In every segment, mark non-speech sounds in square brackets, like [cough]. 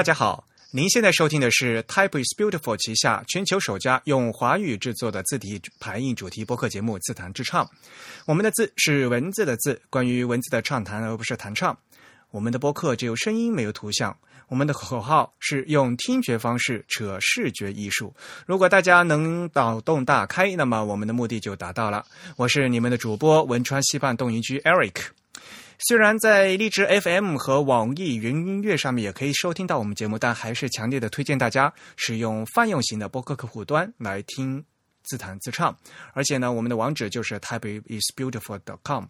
大家好，您现在收听的是 Type is Beautiful 旗下全球首家用华语制作的字体排印主题播客节目《自弹自唱》。我们的字是文字的字，关于文字的畅谈，而不是弹唱。我们的播客只有声音，没有图像。我们的口号是用听觉方式扯视觉艺术。如果大家能脑洞大开，那么我们的目的就达到了。我是你们的主播汶川西畔动营居 Eric。虽然在荔枝 FM 和网易云音乐上面也可以收听到我们节目，但还是强烈的推荐大家使用泛用型的播客客户端来听自弹自唱。而且呢，我们的网址就是 type is beautiful dot com。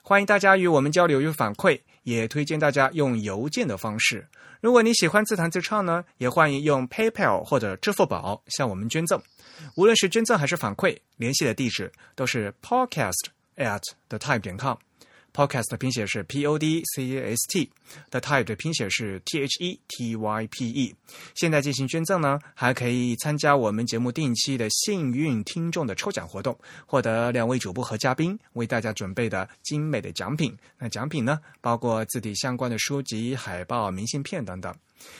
欢迎大家与我们交流与反馈，也推荐大家用邮件的方式。如果你喜欢自弹自唱呢，也欢迎用 PayPal 或者支付宝向我们捐赠。无论是捐赠还是反馈，联系的地址都是 podcast at the type 点 com。Podcast 的拼写是 P O D C A S T，The Type 的拼写是 T H E T Y P E。现在进行捐赠呢，还可以参加我们节目定期的幸运听众的抽奖活动，获得两位主播和嘉宾为大家准备的精美的奖品。那奖品呢，包括字体相关的书籍、海报、明信片等等。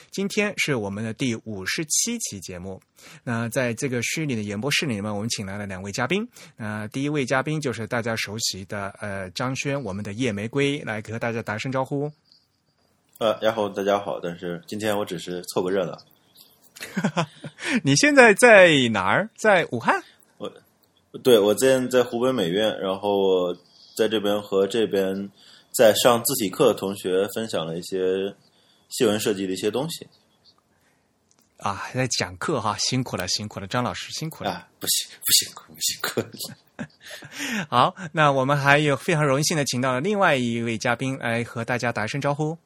今天是我们的第五十七期节目。那在这个虚拟的演播室里面，我们请来了两位嘉宾。那第一位嘉宾就是大家熟悉的呃张轩，我们的夜玫瑰，来和大家打声招呼。呃，然后大家好，但是今天我只是凑个热闹。[laughs] 你现在在哪儿？在武汉？我对我现在在湖北美院，然后在这边和这边在上字体课的同学分享了一些。新闻设计的一些东西啊，还在讲课哈，辛苦了，辛苦了，张老师辛苦了，啊不辛不辛苦不辛苦。[laughs] 好，那我们还有非常荣幸的请到了另外一位嘉宾来和大家打一声招呼。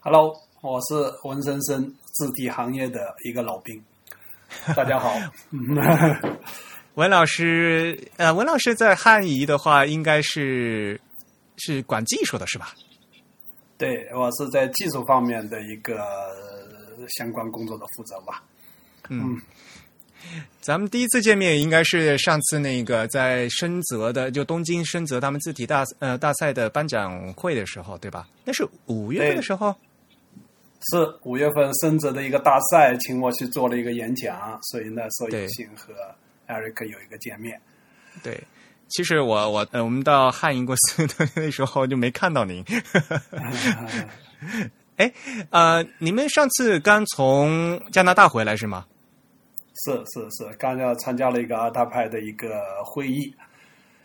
Hello，我是文生生字体行业的一个老兵，大家好。[laughs] 文老师，呃，文老师在汉仪的话，应该是是管技术的是吧？对，我是在技术方面的一个相关工作的负责吧。嗯，咱们第一次见面应该是上次那个在深泽的，就东京深泽他们字体大呃大赛的颁奖会的时候，对吧？那是五月份的时候。是五月份深泽的一个大赛，请我去做了一个演讲，所以那时候有幸和艾瑞克有一个见面。对。其实我我呃，我们到汉仪公司的那时候就没看到您。[laughs] 哎，呃，你们上次刚从加拿大回来是吗？是是是，刚要参加了一个阿达派的一个会议。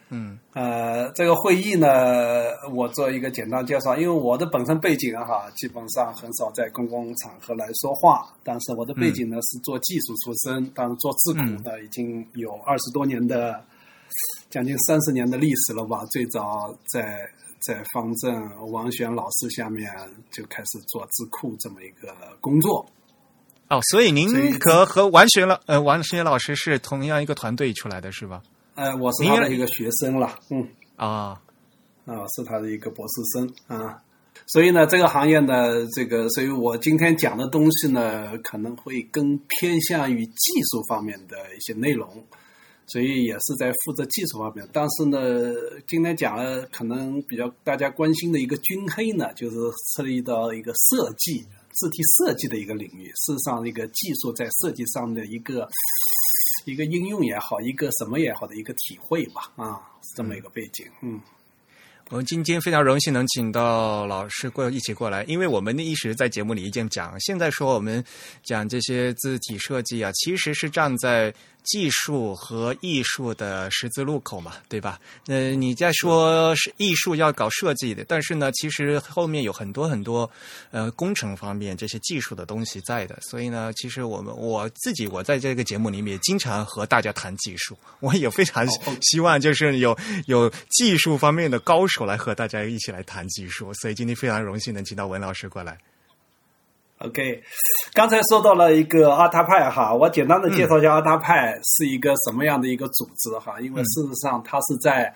嗯，呃，这个会议呢，我做一个简单介绍，因为我的本身背景哈，基本上很少在公共场合来说话，但是我的背景呢是做技术出身，但是做字库呢已经有二十多年的。将近三十年的历史了吧？最早在在方正王璇老师下面就开始做智库这么一个工作。哦，所以您和和王璇老呃王璇老师是同样一个团队出来的是吧？呃，我是他的一个学生了。嗯啊啊，是他的一个博士生啊。所以呢，这个行业呢，这个，所以我今天讲的东西呢，可能会更偏向于技术方面的一些内容。所以也是在负责技术方面，但是呢，今天讲了可能比较大家关心的一个军黑呢，就是涉及到一个设计字体设计的一个领域。事实上，一个技术在设计上的一个一个应用也好，一个什么也好的一个体会吧，啊，是这么一个背景，嗯。我们今天非常荣幸能请到老师过一起过来，因为我们一直在节目里已经讲，现在说我们讲这些字体设计啊，其实是站在。技术和艺术的十字路口嘛，对吧？呃，你在说是艺术要搞设计的，但是呢，其实后面有很多很多呃工程方面这些技术的东西在的。所以呢，其实我们我自己我在这个节目里面经常和大家谈技术，我也非常希望 [laughs] 就是有有技术方面的高手来和大家一起来谈技术。所以今天非常荣幸能请到文老师过来。OK，刚才说到了一个阿塔派哈，我简单的介绍一下阿塔派是一个什么样的一个组织哈，因为事实上它是在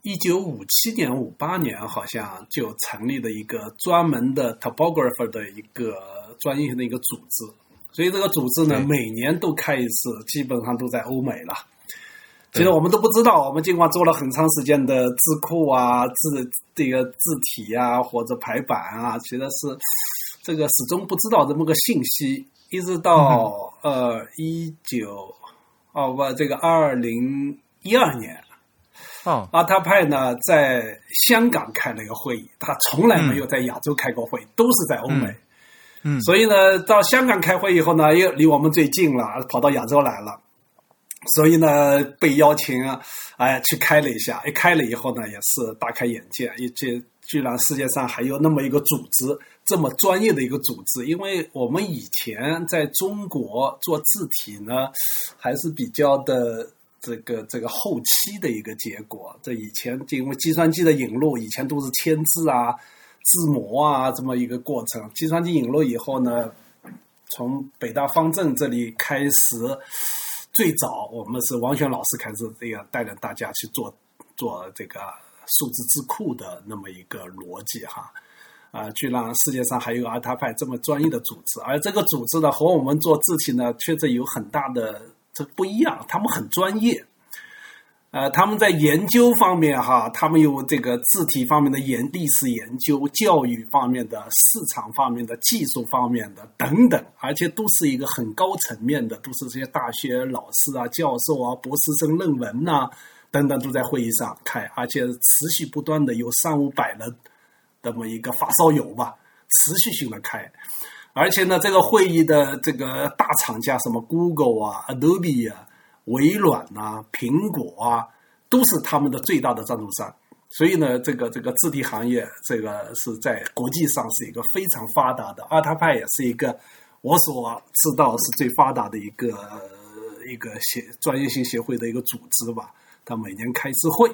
一九五七年、五八年好像就成立的一个专门的 topographer 的一个专业性的一个组织，所以这个组织呢每年都开一次，基本上都在欧美了。其实我们都不知道，我们尽管做了很长时间的字库啊、字这个字体啊或者排版啊，其实是。这个始终不知道这么个信息，一直到呃一九哦不这个二零一二年，哦，阿塔派呢在香港开了一个会议，他从来没有在亚洲开过会，都是在欧美。嗯所以呢，到香港开会以后呢，又离我们最近了，跑到亚洲来了。所以呢，被邀请啊，哎，去开了一下。一开了以后呢，也是大开眼界，一这居然世界上还有那么一个组织，这么专业的一个组织。因为我们以前在中国做字体呢，还是比较的这个这个后期的一个结果。这以前因为计算机的引入，以前都是签字啊、字模啊这么一个过程。计算机引入以后呢，从北大方正这里开始。最早我们是王选老师开始这样带领大家去做做这个数字字库的那么一个逻辑哈，啊，居然世界上还有阿塔派这么专业的组织，而这个组织呢和我们做字体呢确实有很大的这不一样，他们很专业。呃，他们在研究方面哈，他们有这个字体方面的研历史研究、教育方面的、市场方面的、技术方面的等等，而且都是一个很高层面的，都是这些大学老师啊、教授啊、博士生论文呐、等等都在会议上开，而且持续不断的有三五百人这么一个发烧友吧，持续性的开，而且呢，这个会议的这个大厂家什么 Google 啊、Adobe 啊。微软呐、苹果啊，都是他们的最大的赞助商。所以呢，这个这个字体行业，这个是在国际上是一个非常发达的。阿塔派也是一个我所知道是最发达的一个一个协专业性协会的一个组织吧。他每年开一次会，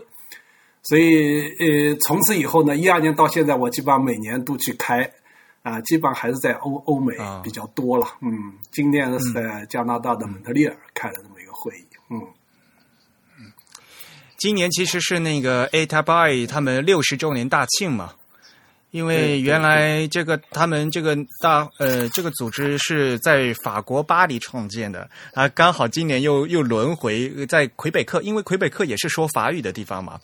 所以呃，从此以后呢，一二年到现在，我基本上每年都去开。啊，基本上还是在欧欧美比较多了。嗯，今年是在加拿大的蒙特利尔开了这么一个会议。嗯，今年其实是那个 A t a b i 他们六十周年大庆嘛，因为原来这个他们这个大呃这个组织是在法国巴黎创建的啊，刚好今年又又轮回在魁北克，因为魁北克也是说法语的地方嘛，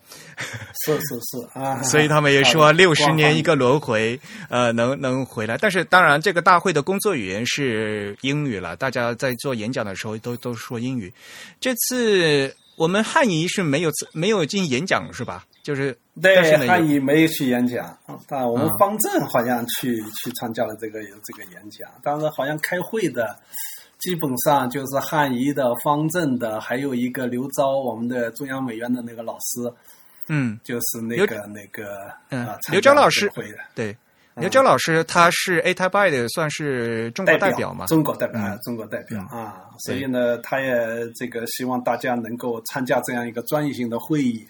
是是是啊，[laughs] 所以他们也说六十年一个轮回，呃，能能回来。但是当然，这个大会的工作语言是英语了，大家在做演讲的时候都都说英语。这次。我们汉仪是没有没有进演讲是吧？就是对汉仪没有去演讲，但我们方正好像去、嗯、去参加了这个这个演讲。当时，好像开会的基本上就是汉仪的、方正的，还有一个刘钊，我们的中央美院的那个老师，嗯，就是那个那个嗯，啊、刘钊老师会刘钊老师他是 A t a b i 的，算是中国代表嘛？中国代表，嗯、中国代表、嗯、啊，所以呢，他也这个希望大家能够参加这样一个专业性的会议。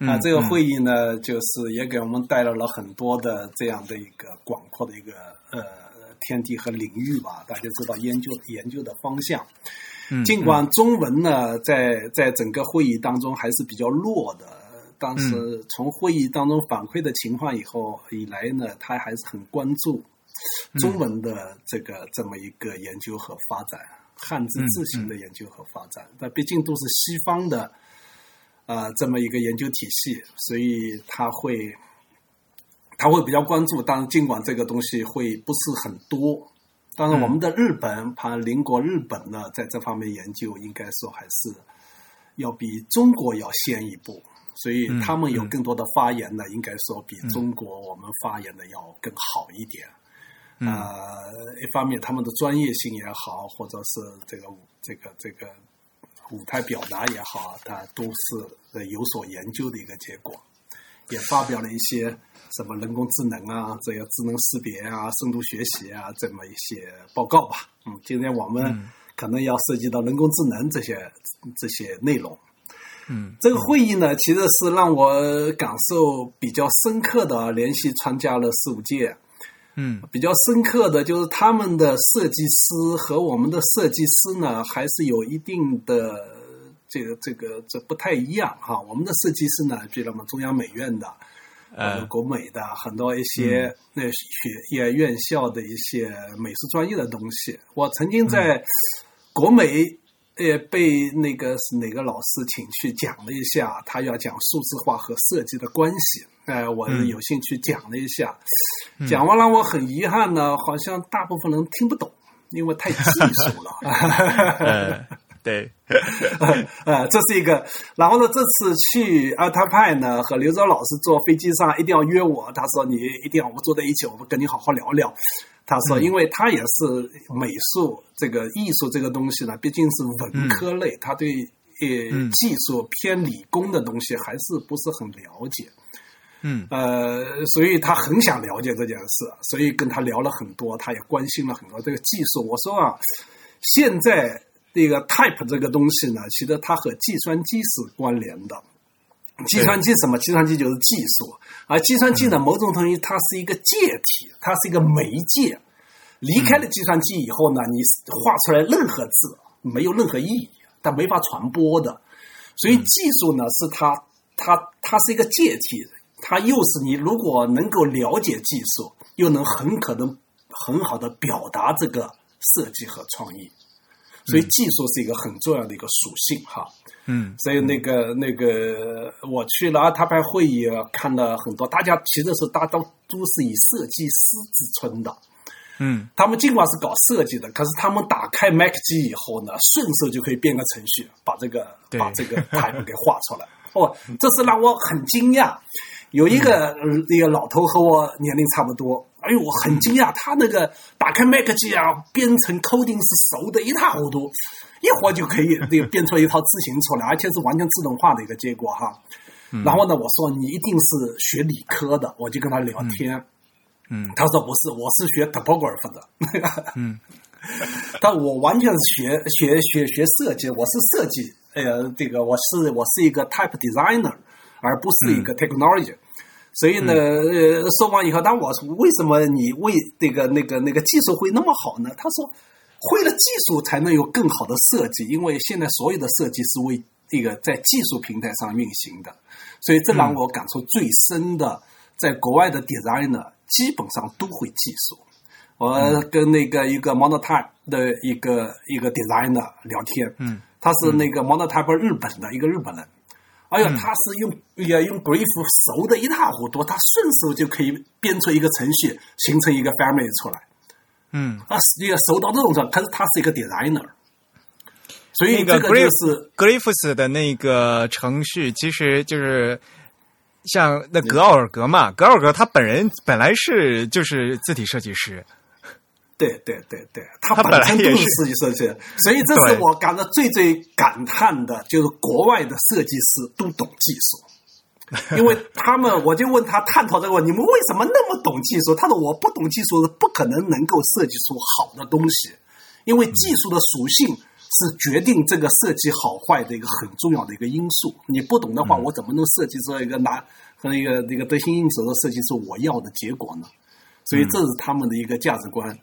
啊，嗯这个会议呢，就是也给我们带来了很多的这样的一个广阔的一个呃天地和领域吧。大家知道研究研究的方向，嗯尽管中文呢，在在整个会议当中还是比较弱的。当时从会议当中反馈的情况以后以来呢，他还是很关注中文的这个这么一个研究和发展，汉字字形的研究和发展。但毕竟都是西方的啊、呃、这么一个研究体系，所以他会他会比较关注。当然，尽管这个东西会不是很多，但是我们的日本，它邻国日本呢，在这方面研究应该说还是要比中国要先一步。所以他们有更多的发言呢，应该说比中国我们发言的要更好一点。呃，一方面他们的专业性也好，或者是这个这个这个舞台表达也好，它都是有所研究的一个结果。也发表了一些什么人工智能啊，这个智能识别啊、深度学习啊这么一些报告吧。嗯，今天我们可能要涉及到人工智能这些这些内容。嗯，这个会议呢，其实是让我感受比较深刻的，连续参加了四五届。嗯，比较深刻的就是他们的设计师和我们的设计师呢，还是有一定的这个这个这不太一样哈。我们的设计师呢，比如我们中央美院的，呃，国美的很多一些那学业院校的一些美术专业的东西。我曾经在国美。也被那个是哪个老师请去讲了一下，他要讲数字化和设计的关系。呃，我有兴趣讲了一下。讲完了，我很遗憾呢，好像大部分人听不懂，因为太技术了。[laughs] 对，[laughs] 呃，这是一个。然后呢，这次去阿塔派呢，和刘钊老师坐飞机上一定要约我。他说：“你一定要我们坐在一起，我们跟你好好聊聊。”他说：“因为他也是美术这个艺术这个东西呢，毕竟是文科类，他对呃技术偏理工的东西还是不是很了解。”嗯，呃，所以他很想了解这件事，所以跟他聊了很多，他也关心了很多这个技术。我说啊，现在。这个 type 这个东西呢，其实它和计算机是关联的。计算机什么？计算机就是技术，而计算机呢，某种东西它是一个介体，它是一个媒介。离开了计算机以后呢，你画出来任何字没有任何意义，它没法传播的。所以技术呢，是它它它是一个介体，它又是你如果能够了解技术，又能很可能很好的表达这个设计和创意。所以技术是一个很重要的一个属性，哈，嗯，所以那个那个我去了阿塔派会议，看了很多，大家其实是大都都是以设计师自称的，嗯，他们尽管是搞设计的，可是他们打开 Mac 机以后呢，顺手就可以编个程序，把这个把这个 type 给画出来，[laughs] 哦，这是让我很惊讶。有一个那个老头和我年龄差不多。哎呦，我很惊讶，他那个打开 Mac 机啊，编程 coding 是熟的一塌糊涂，一会儿就可以那个编出一套字形出来，而且是完全自动化的一个结果哈。然后呢，我说你一定是学理科的，我就跟他聊天。嗯，他说不是，我是学 topography 的。嗯，[laughs] 但我完全是学 [laughs] 学学学设计，我是设计，呃，这个我是我是一个 type designer，而不是一个 technology。所以呢，呃，说完以后，当我说为什么你为这个那个那个技术会那么好呢？他说，会了技术才能有更好的设计，因为现在所有的设计是为这个在技术平台上运行的。所以这让我感触最深的，在国外的 designer 基本上都会技术。我跟那个一个 Monotype 的一个一个 designer 聊天，嗯，他是那个 Monotype 日本的一个日本人。哎呀，他是用也用 Grief 熟的一塌糊涂，他顺手就可以编出一个程序，形成一个 family 出来。嗯，啊，也熟到这种程度，可是他是一个 designer。所以这个就是 Griffs 的那个程序，其实就是像那格奥尔格嘛，格奥尔格他本人本来是就是字体设计师。对对对对，他本身就是设计设计，所以这是我感到最最感叹的，就是国外的设计师都懂技术，因为 [laughs] 他们我就问他探讨这个问题，你们为什么那么懂技术？他说我不懂技术是不可能能够设计出好的东西，因为技术的属性是决定这个设计好坏的一个很重要的一个因素。你不懂的话，我怎么能设计出一个拿和一个那个得心应手的设计出我要的结果呢？所以这是他们的一个价值观。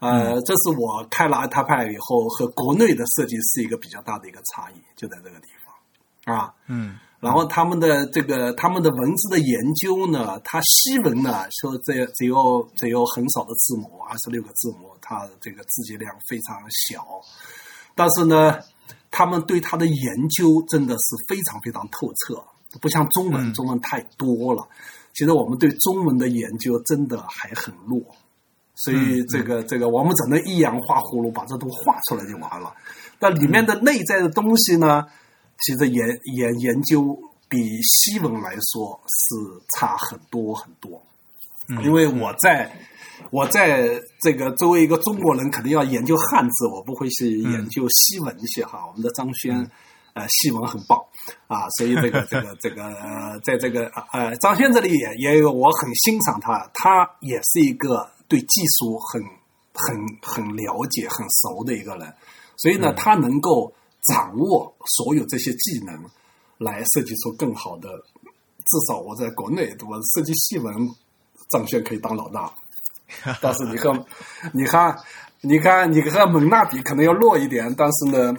呃，这是我开了阿塔派以后和国内的设计师一个比较大的一个差异，就在这个地方，啊，嗯，然后他们的这个他们的文字的研究呢，它西文呢说这只有只有很少的字母，二十六个字母，它这个字节量非常小，但是呢，他们对它的研究真的是非常非常透彻，不像中文，中文太多了，其实我们对中文的研究真的还很弱。所以这个这个，我们只能一氧化葫芦，把这都画出来就完了。那里面的内在的东西呢，其实研研研究比西文来说是差很多很多。因为我在我在这个作为一个中国人，肯定要研究汉字，我不会去研究西文些哈。我们的张轩呃西文很棒啊，所以这个这个这个在这个呃张轩这里也也有我很欣赏他，他也是一个。对技术很很很了解、很熟的一个人，所以呢，他能够掌握所有这些技能，来设计出更好的。至少我在国内，我设计细文，张轩可以当老大。[laughs] 但是你看你看，你看，你和蒙娜比可能要弱一点，但是呢，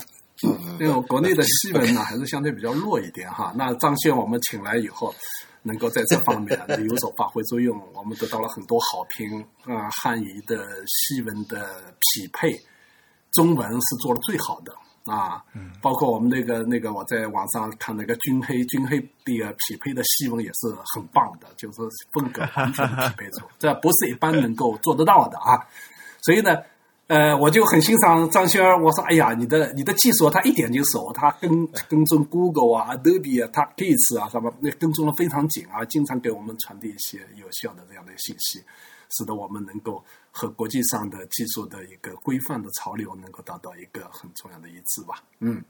因为国内的西文呢还是相对比较弱一点哈。那张轩我们请来以后。能够在这方面有所发挥作用，我们得到了很多好评啊！汉语的西文的匹配，中文是做的最好的啊，包括我们那个那个我在网上看那个军黑军黑那个匹配的细文也是很棒的，就是风格完全匹配出，这不是一般能够做得到的啊。所以呢，呃，我就很欣赏张轩儿，我说，哎呀，你的你的技术他一点就熟，他跟跟踪 Google 啊、Adobe 啊、他 Gates 啊什么，那跟踪的非常紧啊，经常给我们传递一些有效的这样的信息，使得我们能够。和国际上的技术的一个规范的潮流能够达到一个很重要的一致吧，嗯，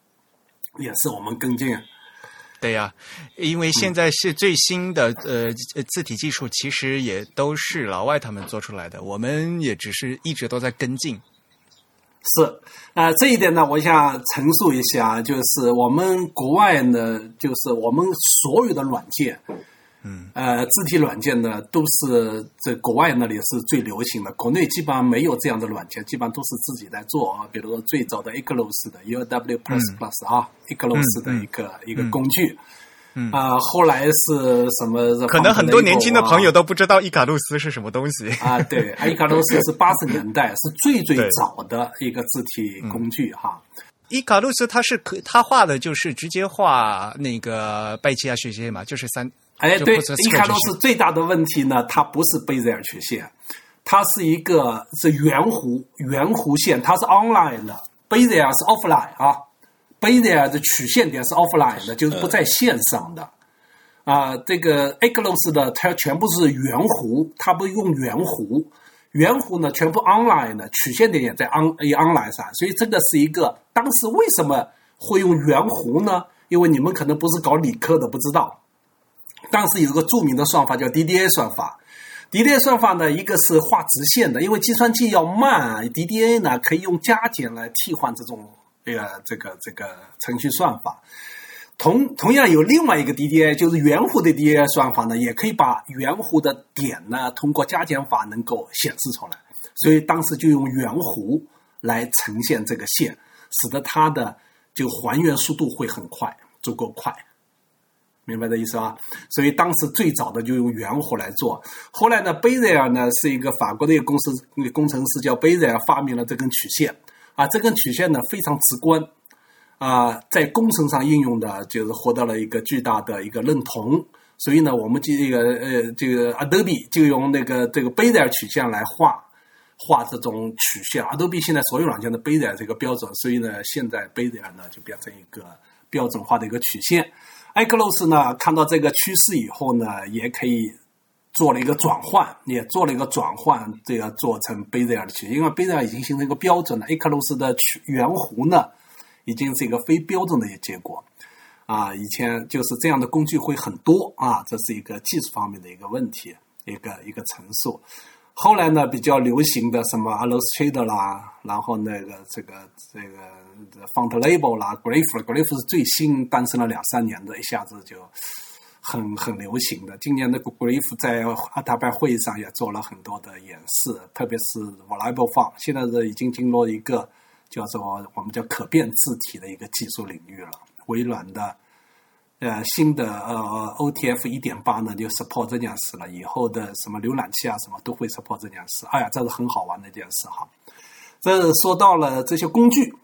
也是我们跟进。对呀，因为现在是最新的呃字体技术，其实也都是老外他们做出来的，我们也只是一直都在跟进。是啊，这一点呢，我想陈述一下，就是我们国外呢，就是我们所有的软件。嗯，呃，字体软件呢，都是在国外那里是最流行的，国内基本上没有这样的软件，基本上都是自己在做啊。比如说最早的 Eclipse 的 U W Plus Plus 啊，Eclipse 的一个一个工具，嗯啊，后来是什么？可能很多年轻的朋友都不知道伊卡洛斯是什么东西啊。对，[laughs] 伊卡洛斯是八十年代是最最早的一个字体工具哈。伊卡洛斯它是可，他画的就是直接画那个贝基亚曲线嘛，就是三。哎，对，伊卡洛斯最大的问题呢，它不是贝泽尔曲线，它是一个是圆弧圆弧线，它是 online 的，贝泽尔是 offline 啊，贝泽尔的曲线点是 offline 的，就是不在线上的。啊，这个 e s 的它全部是圆弧，它不用圆弧，圆弧呢全部 online 的，曲线点也在 on 也 online 上，所以这个是一个当时为什么会用圆弧呢？因为你们可能不是搞理科的，不知道。当时有一个著名的算法叫 DDA 算法，DDA 算法呢，一个是画直线的，因为计算器要慢，DDA 呢可以用加减来替换这种这个这个这个程序算法。同同样有另外一个 DDA，就是圆弧的 DDA 算法呢，也可以把圆弧的点呢通过加减法能够显示出来。所以当时就用圆弧来呈现这个线，使得它的就还原速度会很快，足够快。明白的意思吧？所以当时最早的就用圆弧来做。后来呢，贝泽尔呢是一个法国的一个公司，工程师叫贝泽尔，发明了这根曲线。啊，这根曲线呢非常直观，啊，在工程上应用的就是获得了一个巨大的一个认同。所以呢，我们这个呃，这个 Adobe 就用那个这个贝泽尔曲线来画画这种曲线。Adobe 现在所有软件的贝泽尔这个标准，所以呢，现在贝泽尔呢就变成一个标准化的一个曲线。艾克洛斯呢，看到这个趋势以后呢，也可以做了一个转换，也做了一个转换，这个做成贝泽尔的曲，因为贝泽尔已经形成一个标准了。艾克洛斯的曲圆弧呢，已经是一个非标准的一个结果。啊，以前就是这样的工具会很多啊，这是一个技术方面的一个问题，一个一个陈述。后来呢，比较流行的什么 Illustrator 啦，然后那个这个这个 Font Label 啦，Glyph，Glyph 是最新诞生了两三年的，一下子就很很流行的。今年的 Glyph 在阿塔拜会议上也做了很多的演示，特别是 Variable Font，现在是已经进入一个叫做我们叫可变字体的一个技术领域了。微软的。呃，新的呃 OTF 一点八呢，就 support 这件事了。以后的什么浏览器啊，什么都会 support 这件事。哎呀，这是很好玩的一件事哈。这说到了这些工具，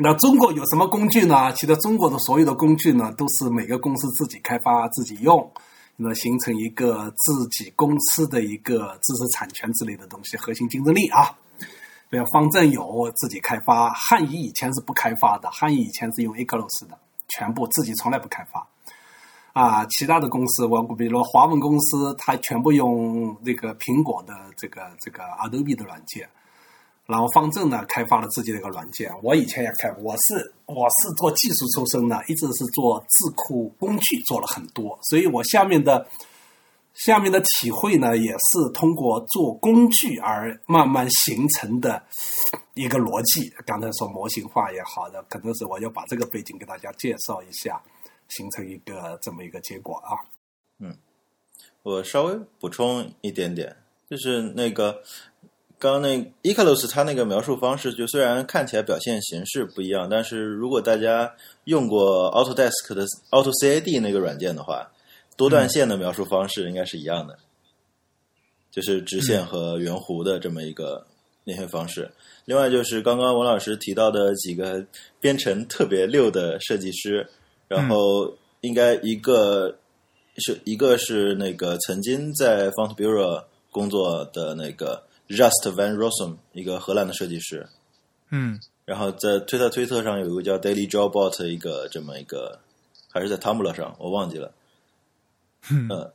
那中国有什么工具呢？其实中国的所有的工具呢，都是每个公司自己开发、自己用，那形成一个自己公司的一个知识产权之类的东西，核心竞争力啊。比如方正有自己开发，汉仪以前是不开发的，汉仪以前是用 Eclos 的。全部自己从来不开发，啊，其他的公司，我比如华文公司，它全部用这个苹果的这个这个 Adobe 的软件，然后方正呢开发了自己的一个软件。我以前也开，我是我是做技术出身的，一直是做智库工具做了很多，所以我下面的下面的体会呢，也是通过做工具而慢慢形成的。一个逻辑，刚才说模型化也好的，可能是我要把这个背景给大家介绍一下，形成一个这么一个结果啊。嗯，我稍微补充一点点，就是那个刚刚那 Eclipse 它那个描述方式，就虽然看起来表现形式不一样，但是如果大家用过 Autodesk 的 AutoCAD 那个软件的话，多段线的描述方式应该是一样的，就是直线和圆弧的这么一个。那些方式。另外就是刚刚文老师提到的几个编程特别溜的设计师，然后应该一个是一个是那个曾经在 Font Bureau 工作的那个 Just Van Rossum，一个荷兰的设计师。嗯然后在推特推特上有一个叫 Daily Jobot 一个这么一个，还是在 Tumblr 上，我忘记了。嗯，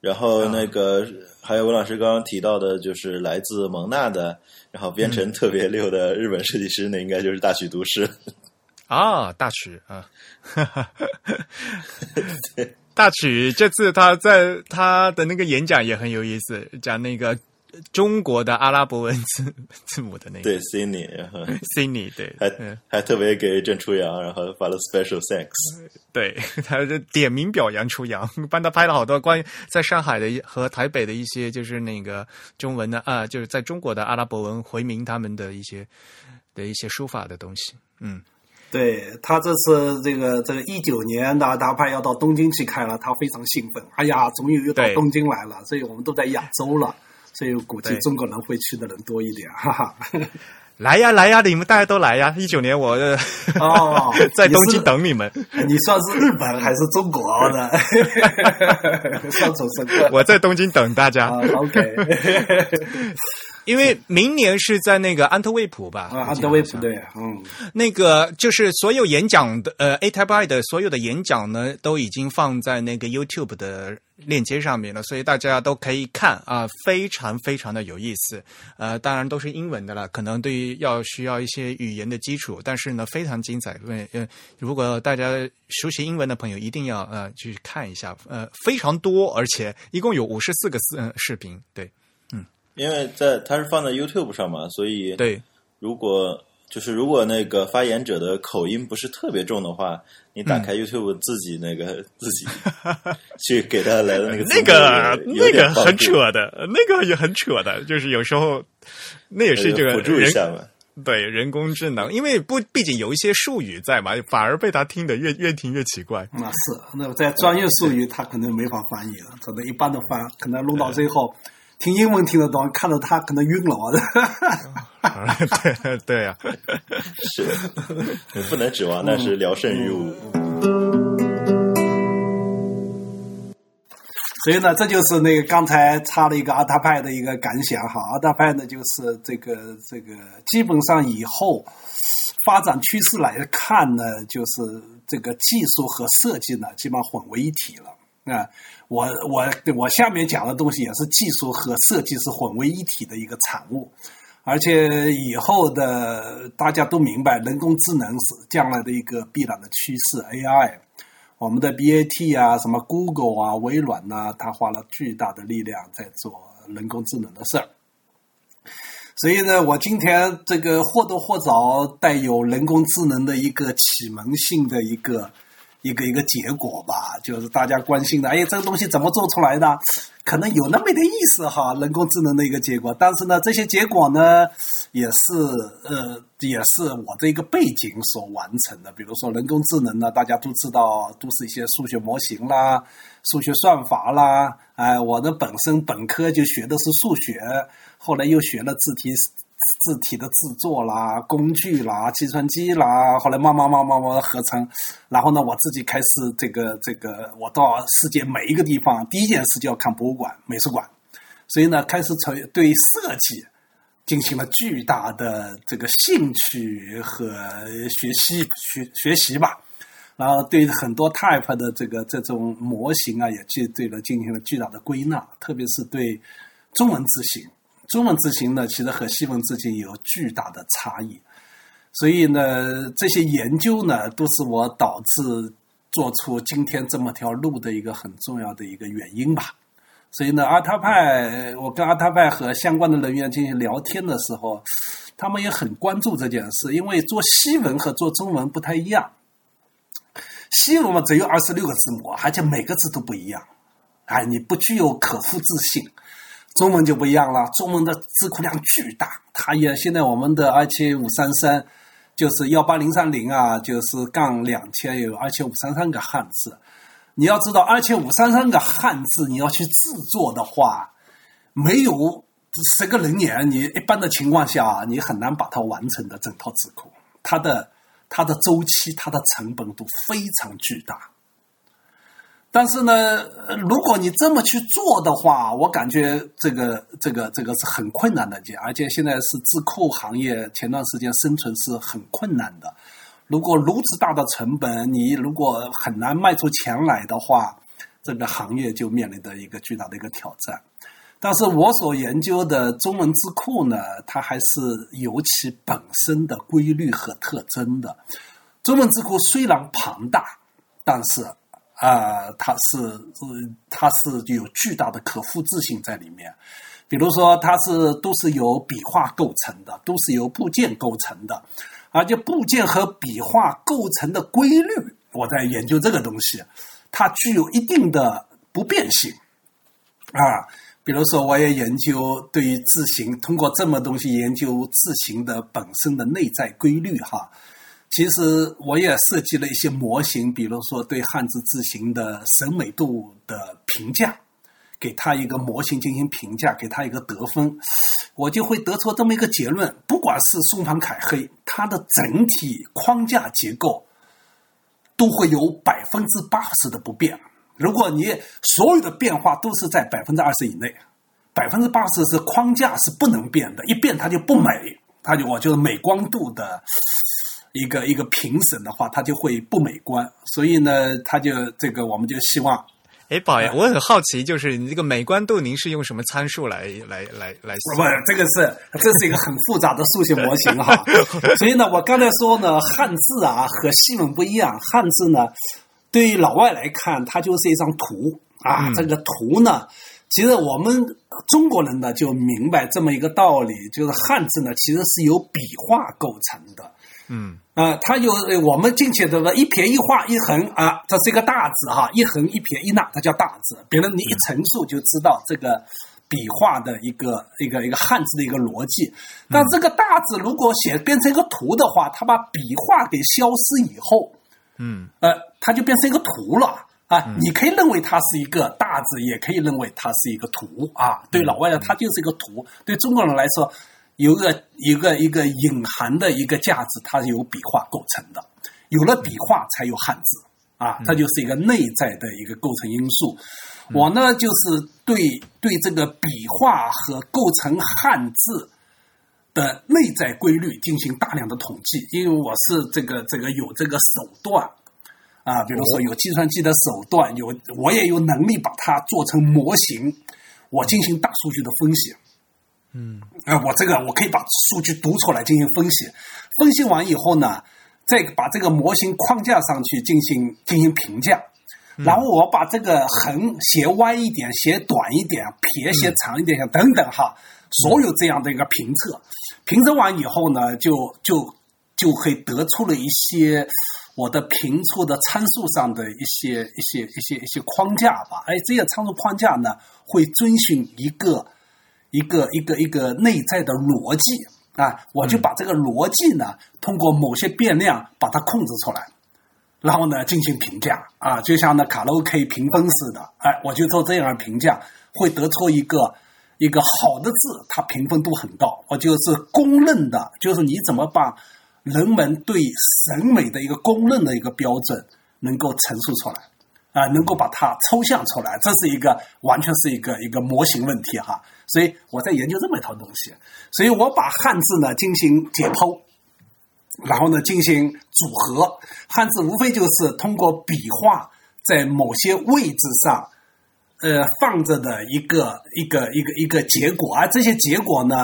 然后那个、还有文老师刚刚提到的，就是来自蒙纳的，然后编程特别溜的日本设计师，那应该就是大曲都市。[laughs] 啊，大曲啊，[laughs] 大曲这次他在他的那个演讲也很有意思，讲那个中国的阿拉伯文字 [laughs] 字母的那个对 c i n y 然后 Sydney，对，还、嗯还特别给郑初阳，然后发了 special thanks。对，他就点名表扬出洋，[laughs] 帮他拍了好多关于在上海的和台北的一些，就是那个中文的啊，就是在中国的阿拉伯文回民他们的一些的一些书法的东西。嗯，对他这次这个这个一九年的阿达派要到东京去开了，他非常兴奋。哎呀，终于又到东京来了，所以我们都在亚洲了，所以估计中国人会去的人多一点，哈哈。来呀来呀，你们大家都来呀！一九年我、呃哦 [laughs] 在东京等你们，你算是日本还是中国的？[laughs] 双重身份。我在东京等大家。啊，OK，[laughs] 因为明年是在那个安特卫普吧？啊，安记得好像德卫普对，嗯，那个就是所有演讲的呃 A Type I 的所有的演讲呢，都已经放在那个 YouTube 的链接上面了，所以大家都可以看啊，非常非常的有意思。呃，当然都是英文的了，可能对于要需要一些语言的基础，但是呢非常精彩。呃呃，如果大家熟悉英文的朋友，一定要呃去看一下，呃非常多，而且一共有五十四个视呃视频，对因为在它是放在 YouTube 上嘛，所以对。如果就是如果那个发言者的口音不是特别重的话，你打开 YouTube 自己那个、[laughs] 自己去给他来的那个 [laughs] 那个那个很扯的，那个也很扯的，就是有时候那也是这个辅助 [laughs] 一下嘛。对人工智能，因为不毕竟有一些术语在嘛，反而被他听得越越听越奇怪。那是那在专业术语他可能没法翻译了，可能一般的翻可能弄到最后。听英文听得懂，看到他可能晕了啊 [laughs] 对对呀、是，你不能指望那是聊胜于无。所以呢，这就是那个刚才插了一个阿达派的一个感想哈。阿达派呢，就是这个这个基本上以后发展趋势来看呢，就是这个技术和设计呢，基本上混为一体了。啊，我我我下面讲的东西也是技术和设计是混为一体的一个产物，而且以后的大家都明白，人工智能是将来的一个必然的趋势，AI。我们的 BAT 啊，什么 Google 啊、微软呐、它花了巨大的力量在做人工智能的事儿。所以呢，我今天这个或多或少带有人工智能的一个启蒙性的一个一个一个结果吧，就是大家关心的，哎，这个东西怎么做出来的？可能有那么一点意思哈，人工智能的一个结果。但是呢，这些结果呢，也是呃，也是我的一个背景所完成的。比如说人工智能呢，大家都知道，都是一些数学模型啦、数学算法啦。哎，我的本身本科就学的是数学，后来又学了字体。字体的制作啦、工具啦、计算机啦，后来慢慢慢慢慢合成，然后呢，我自己开始这个这个，我到世界每一个地方，第一件事就要看博物馆、美术馆，所以呢，开始从对设计进行了巨大的这个兴趣和学习学学习吧。然后对很多 type 的这个这种模型啊，也进对了进行了巨大的归纳，特别是对中文字形。中文字形呢，其实和西文字形有巨大的差异，所以呢，这些研究呢，都是我导致做出今天这么条路的一个很重要的一个原因吧。所以呢，阿塔派，我跟阿塔派和相关的人员进行聊天的时候，他们也很关注这件事，因为做西文和做中文不太一样。西文嘛，只有二十六个字母，而且每个字都不一样，哎，你不具有可复制性。中文就不一样了，中文的字库量巨大，它也现在我们的二七五三三就是幺八零三零啊，就是杠两千有二千五三三个汉字。你要知道，二千五三三个汉字你要去制作的话，没有十个人年，你一般的情况下，你很难把它完成的整套智库，它的它的周期、它的成本都非常巨大。但是呢，如果你这么去做的话，我感觉这个这个这个是很困难的，而且现在是智库行业前段时间生存是很困难的。如果如此大的成本，你如果很难卖出钱来的话，这个行业就面临着一个巨大的一个挑战。但是我所研究的中文智库呢，它还是有其本身的规律和特征的。中文智库虽然庞大，但是。啊，它是它是有巨大的可复制性在里面。比如说，它是都是由笔画构成的，都是由部件构成的，而且部件和笔画构成的规律，我在研究这个东西，它具有一定的不变性。啊，比如说，我也研究对于字形，通过这么东西研究字形的本身的内在规律，哈。其实我也设计了一些模型，比如说对汉字字形的审美度的评价，给他一个模型进行评价，给他一个得分，我就会得出这么一个结论：不管是松房凯黑，它的整体框架结构都会有百分之八十的不变。如果你所有的变化都是在百分之二十以内，百分之八十是框架是不能变的，一变它就不美，它就我就是美光度的。一个一个评审的话，它就会不美观，所以呢，他就这个，我们就希望。哎，宝爷，我很好奇，就是你这个美观度，您是用什么参数来来来来？不，这个是这是一个很复杂的数学模型哈。[laughs] 所以呢，我刚才说呢，汉字啊和西文不一样，汉字呢，对于老外来看，它就是一张图啊。这个图呢，其实我们中国人呢就明白这么一个道理，就是汉字呢其实是由笔画构成的。嗯啊，它有我们进去的一撇一画一横啊，这是一个大字哈，一横一撇一捺，它叫大字。别人你一陈述就知道这个笔画的一个一个一个汉字的一个逻辑。但这个大字如果写变成一个图的话，它把笔画给消失以后，嗯呃，它就变成一个图了啊。你可以认为它是一个大字，也可以认为它是一个图啊。对老外来它就是一个图，对中国人来说。有个一个一个隐含的一个价值，它是由笔画构成的。有了笔画，才有汉字啊，它就是一个内在的一个构成因素。我呢，就是对对这个笔画和构成汉字的内在规律进行大量的统计，因为我是这个这个有这个手段啊，比如说有计算机的手段，有我也有能力把它做成模型，我进行大数据的分析。嗯，啊，我这个我可以把数据读出来进行分析，分析完以后呢，再把这个模型框架上去进行进行评价，然后我把这个横斜歪一点，斜短一点，撇斜长一点，等等哈，所有这样的一个评测，评测完以后呢，就就就可以得出了一些我的评测的参数上的一些一些一些一些框架吧，哎，这些参数框架呢，会遵循一个。一个一个一个内在的逻辑啊，我就把这个逻辑呢，通过某些变量把它控制出来，然后呢进行评价啊，就像那卡拉 OK 评分似的，哎，我就做这样的评价，会得出一个一个好的字，它评分度很高，我就是公认的，就是你怎么把人们对审美的一个公认的一个标准能够陈述出来啊，能够把它抽象出来，这是一个完全是一个一个模型问题哈。所以我在研究这么一套东西，所以我把汉字呢进行解剖，然后呢进行组合。汉字无非就是通过笔画在某些位置上，呃放着的一个一个一个一个结果，而这些结果呢，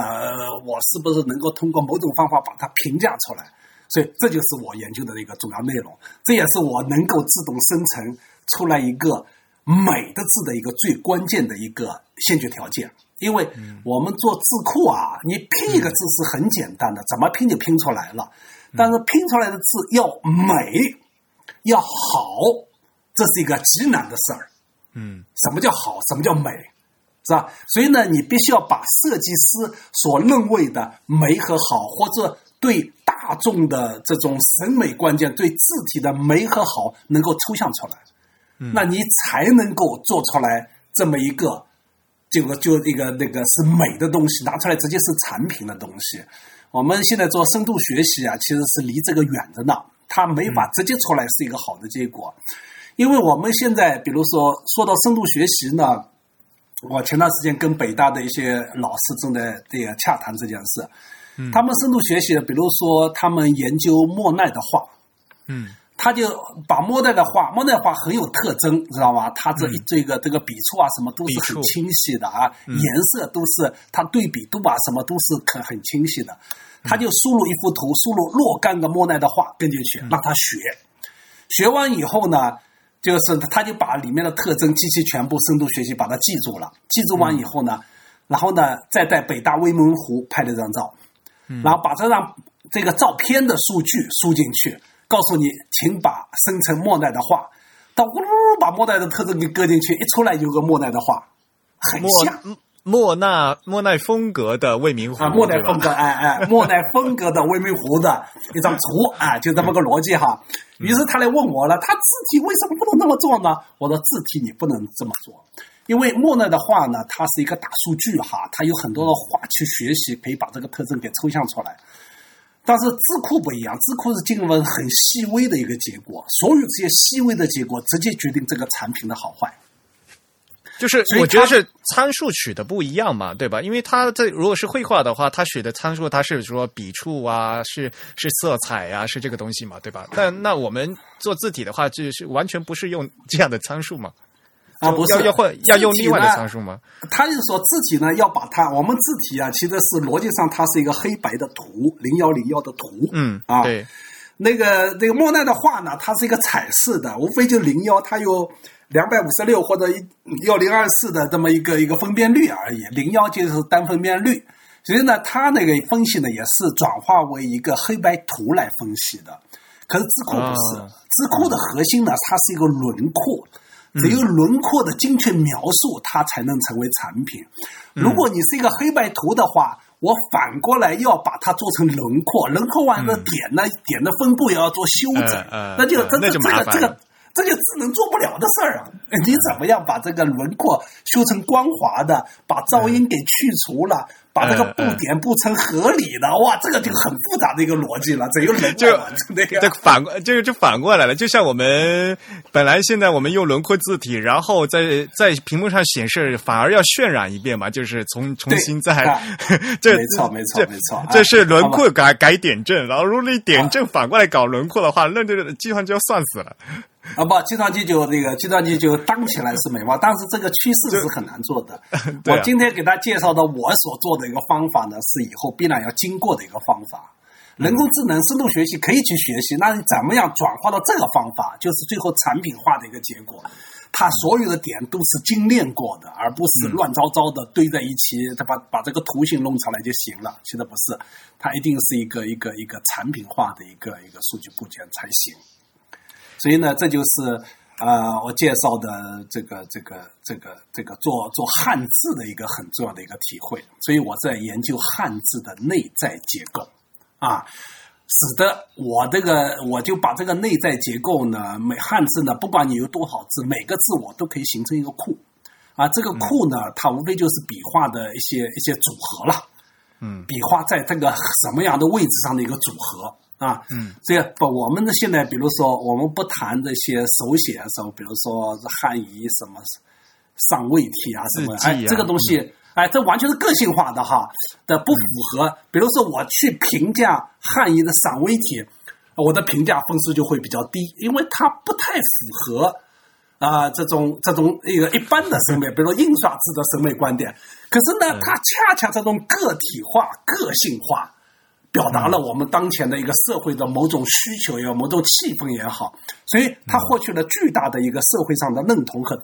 我是不是能够通过某种方法把它评价出来？所以这就是我研究的一个主要内容，这也是我能够自动生成出来一个美的字的一个最关键的一个先决条件。因为我们做字库啊，你拼一个字是很简单的，怎么拼就拼出来了。但是拼出来的字要美，要好，这是一个极难的事儿。嗯，什么叫好？什么叫美？是吧？所以呢，你必须要把设计师所认为的美和好，或者对大众的这种审美观念，对字体的美和好，能够抽象出来，那你才能够做出来这么一个。结果就一个那个是美的东西拿出来直接是产品的东西。我们现在做深度学习啊，其实是离这个远着呢，它没法直接出来是一个好的结果。因为我们现在比如说说到深度学习呢，我前段时间跟北大的一些老师正在这个洽谈这件事。他们深度学习，比如说他们研究莫奈的画，嗯，他就把莫奈的画，莫奈画很有特征，知道吗？他这一这个这个笔触啊，什么都是很清晰的啊，颜色都是他对比度啊，什么都是很很清晰的。他就输入一幅图，输入若干个莫奈的画跟进去，让他学。学完以后呢，就是他就把里面的特征机器全部深度学习把它记住了。记住完以后呢，然后呢，再在北大未名湖拍了张照。然后把这张这个照片的数据输进去，告诉你，请把生成莫奈的画，他呜把莫奈的特征给搁进去，一出来有个莫奈的画，很像莫奈莫奈风格的未名湖啊，莫奈风格，哎哎，[laughs] 莫奈风格的未名湖的一张图啊，就这么个逻辑哈。于是他来问我了，他字体为什么不能那么做呢？我说字体你不能这么做。因为莫奈的画呢，它是一个大数据哈，它有很多的画去学习，可以把这个特征给抽象出来。但是字库不一样，字库是进入了很细微的一个结果，所有这些细微的结果直接决定这个产品的好坏。就是我觉得是参数取的不一样嘛，对吧？因为它这如果是绘画的话，它取的参数它是说笔触啊，是是色彩呀，是这个东西嘛，对吧？但那我们做字体的话，就是完全不是用这样的参数嘛。啊，不是要要换要用另外的参数吗？他就是说字体呢，要把它我们字体啊，其实是逻辑上它是一个黑白的图，零幺零幺的图，嗯啊，对，那个那个莫奈的画呢，它是一个彩色的，无非就零幺，它有两百五十六或者幺零二四的这么一个一个分辨率而已，零幺就是单分辨率，所以呢，它那个分析呢也是转化为一个黑白图来分析的，可是字库不是，字库的核心呢，它是一个轮廓。只有轮廓的精确描述，它才能成为产品。如果你是一个黑白图的话，我反过来要把它做成轮廓，轮廓完了点呢，点的分布也要做修整，那就这这这个这个这就智能做不了的事儿啊！你怎么样把这个轮廓修成光滑的，把噪音给去除了？把这个布点布成合理的，哇，这个就很复杂的一个逻辑了，这有人就那个，这反过，这个就反过来了。就像我们本来现在我们用轮廓字体，然后在在屏幕上显示，反而要渲染一遍嘛，就是重重新再 [laughs] 这没错没错没错，这是轮廓改改点阵，然后如果你点阵反过来搞轮廓的话，那这个计算就要算死了。[laughs] 啊不，计算机就那个计算机就当起来是美貌，但是这个趋势是很难做的。[laughs] 我今天给大家介绍的我所做的一个方法呢，是以后必然要经过的一个方法。人工智能、深度学习可以去学习，那你怎么样转化到这个方法，就是最后产品化的一个结果。它所有的点都是精炼过的，而不是乱糟糟的堆在一起。它把把这个图形弄出来就行了，其实不是，它一定是一个一个一个产品化的一个一个数据部件才行。所以呢，这就是呃我介绍的这个这个这个这个做做汉字的一个很重要的一个体会。所以我在研究汉字的内在结构啊，使得我这个我就把这个内在结构呢，每汉字呢，不管你有多少字，每个字我都可以形成一个库啊。这个库呢，它无非就是笔画的一些一些组合了，嗯，笔画在这个什么样的位置上的一个组合。啊，嗯，这个不，我们的现在，比如说，我们不谈这些手写的时候，比如说汉仪什么上位体啊，什么，哎，这个东西，哎，这完全是个性化的哈，的不符合。比如说，我去评价汉仪的上位体，我的评价分数就会比较低，因为它不太符合啊这种这种一个一般的审美，比如说印刷字的审美观点。可是呢，它恰恰这种个体化、个性化。表达了我们当前的一个社会的某种需求也好，某种气氛也好，所以他获取了巨大的一个社会上的认同和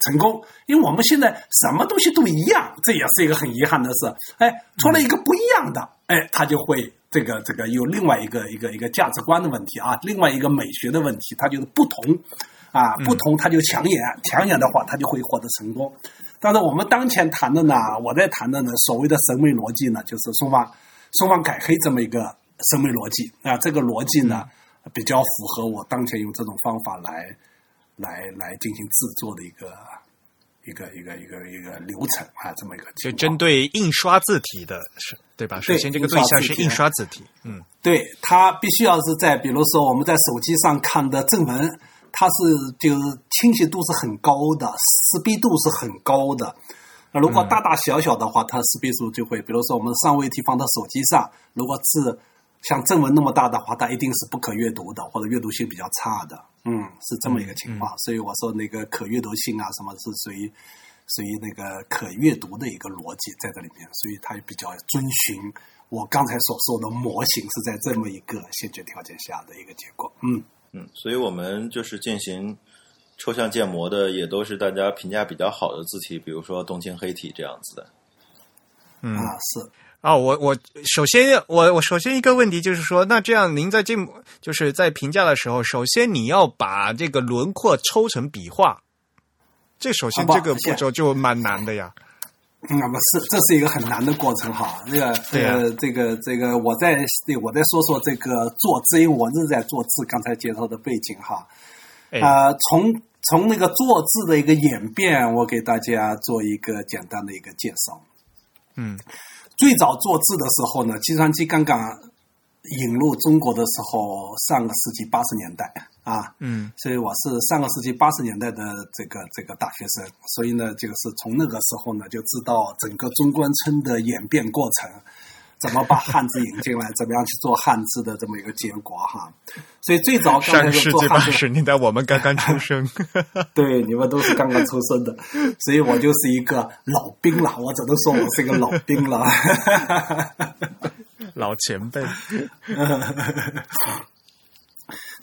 成功。因为我们现在什么东西都一样，这也是一个很遗憾的事。哎，出了一个不一样的，哎，他就会这个这个有另外一个一个一个价值观的问题啊，另外一个美学的问题，它就是不同啊，不同它就抢眼，抢眼的话，它就会获得成功。但是我们当前谈的呢，我在谈的呢，所谓的审美逻辑呢，就是说法。松方改黑这么一个审美逻辑啊，这个逻辑呢比较符合我当前用这种方法来来来进行制作的一个一个一个一个一个流程啊，这么一个就针对印刷字体的是对吧？首先这个对象是印刷字体，嗯，对，它必须要是在比如说我们在手机上看的正文，它是就是清晰度是很高的，识别度是很高的。那如果大大小小的话，它识别数就会，比如说我们上位题放到手机上，如果字像正文那么大的话，它一定是不可阅读的，或者阅读性比较差的。嗯，是这么一个情况。所以我说那个可阅读性啊，什么是属于属于那个可阅读的一个逻辑在这里面，所以它比较遵循我刚才所说的模型是在这么一个先决条件下的一个结果。嗯嗯，所以我们就是进行抽象建模的，也都是大家评价比较好的字体，比如说冬青黑体这样子的。嗯啊，是。啊，我我首先我我首先一个问题就是说，那这样您在这就是在评价的时候，首先你要把这个轮廓抽成笔画，这首先这个步骤就蛮难的呀。嗯，不是，这是一个很难的过程哈。那个，这个，这个，这个，我再我再说说这个做字，因为我是在做字，刚才介绍的背景哈。啊，从从那个做字的一个演变，我给大家做一个简单的一个介绍。嗯。最早做字的时候呢，计算机刚刚引入中国的时候，上个世纪八十年代啊，嗯，所以我是上个世纪八十年代的这个这个大学生，所以呢，就是从那个时候呢，就知道整个中关村的演变过程。怎么把汉字引进来？怎么样去做汉字的这么一个结果哈？所以最早刚开始做汉字，八十年代我们刚刚出生，[laughs] 对，你们都是刚刚出生的，所以我就是一个老兵了。我只能说我是一个老兵了，[laughs] 老前辈。[laughs]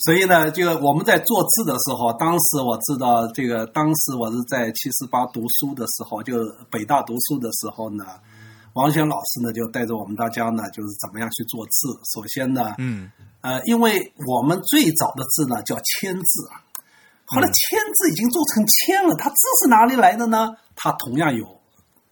所以呢，这个我们在做字的时候，当时我知道这个，当时我是在七十八读书的时候，就北大读书的时候呢。王轩老师呢，就带着我们大家呢，就是怎么样去做字。首先呢，嗯，呃，因为我们最早的字呢叫签字，后来签字已经做成签了，它字是哪里来的呢？它同样有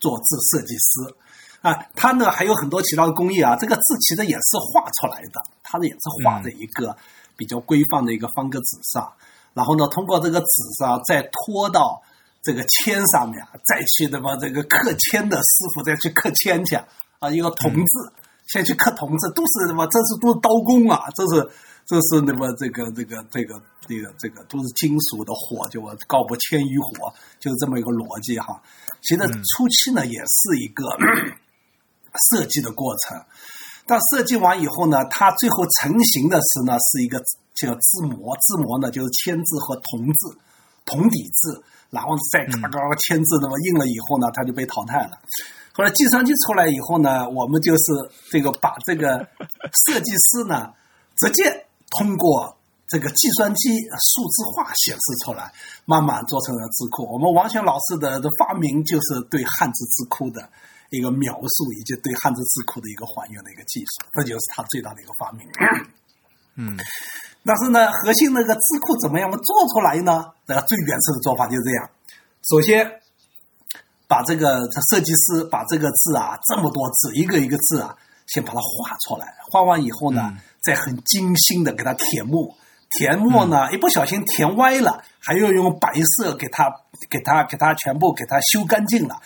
做字设计师啊，它呢还有很多其他的工艺啊。这个字其实也是画出来的，它呢也是画在一个比较规范的一个方格纸上，然后呢，通过这个纸上再拖到。这个签上面，再去那么这个刻签的师傅再去刻签去啊，一个铜字，先去刻铜字，都是什么？这是都是刀工啊，这是这是那么这个这个这个这个这个都是金属的火，就我告不铅与火，就是这么一个逻辑哈。其实初期呢，也是一个 [coughs] 设计的过程，但设计完以后呢，它最后成型的是呢，是一个叫字模，字模呢就是铅字和铜字，铜底字。然后再嘎嘎嘎签字，那么印了以后呢，他就被淘汰了。后来计算机出来以后呢，我们就是这个把这个设计师呢，[laughs] 直接通过这个计算机数字化显示出来，慢慢做成了字库。我们王璇老师的的发明就是对汉字字库的一个描述，以及对汉字字库的一个还原的一个技术，这就是他最大的一个发明。嗯。但是呢，核心那个字库怎么样做出来呢？这个最原始的做法就是这样：首先把这个设计师把这个字啊，这么多字，一个一个字啊，先把它画出来。画完以后呢，再很精心的给它填墨。填墨呢，一不小心填歪了，还要用白色给它、给它、给它全部给它修干净了。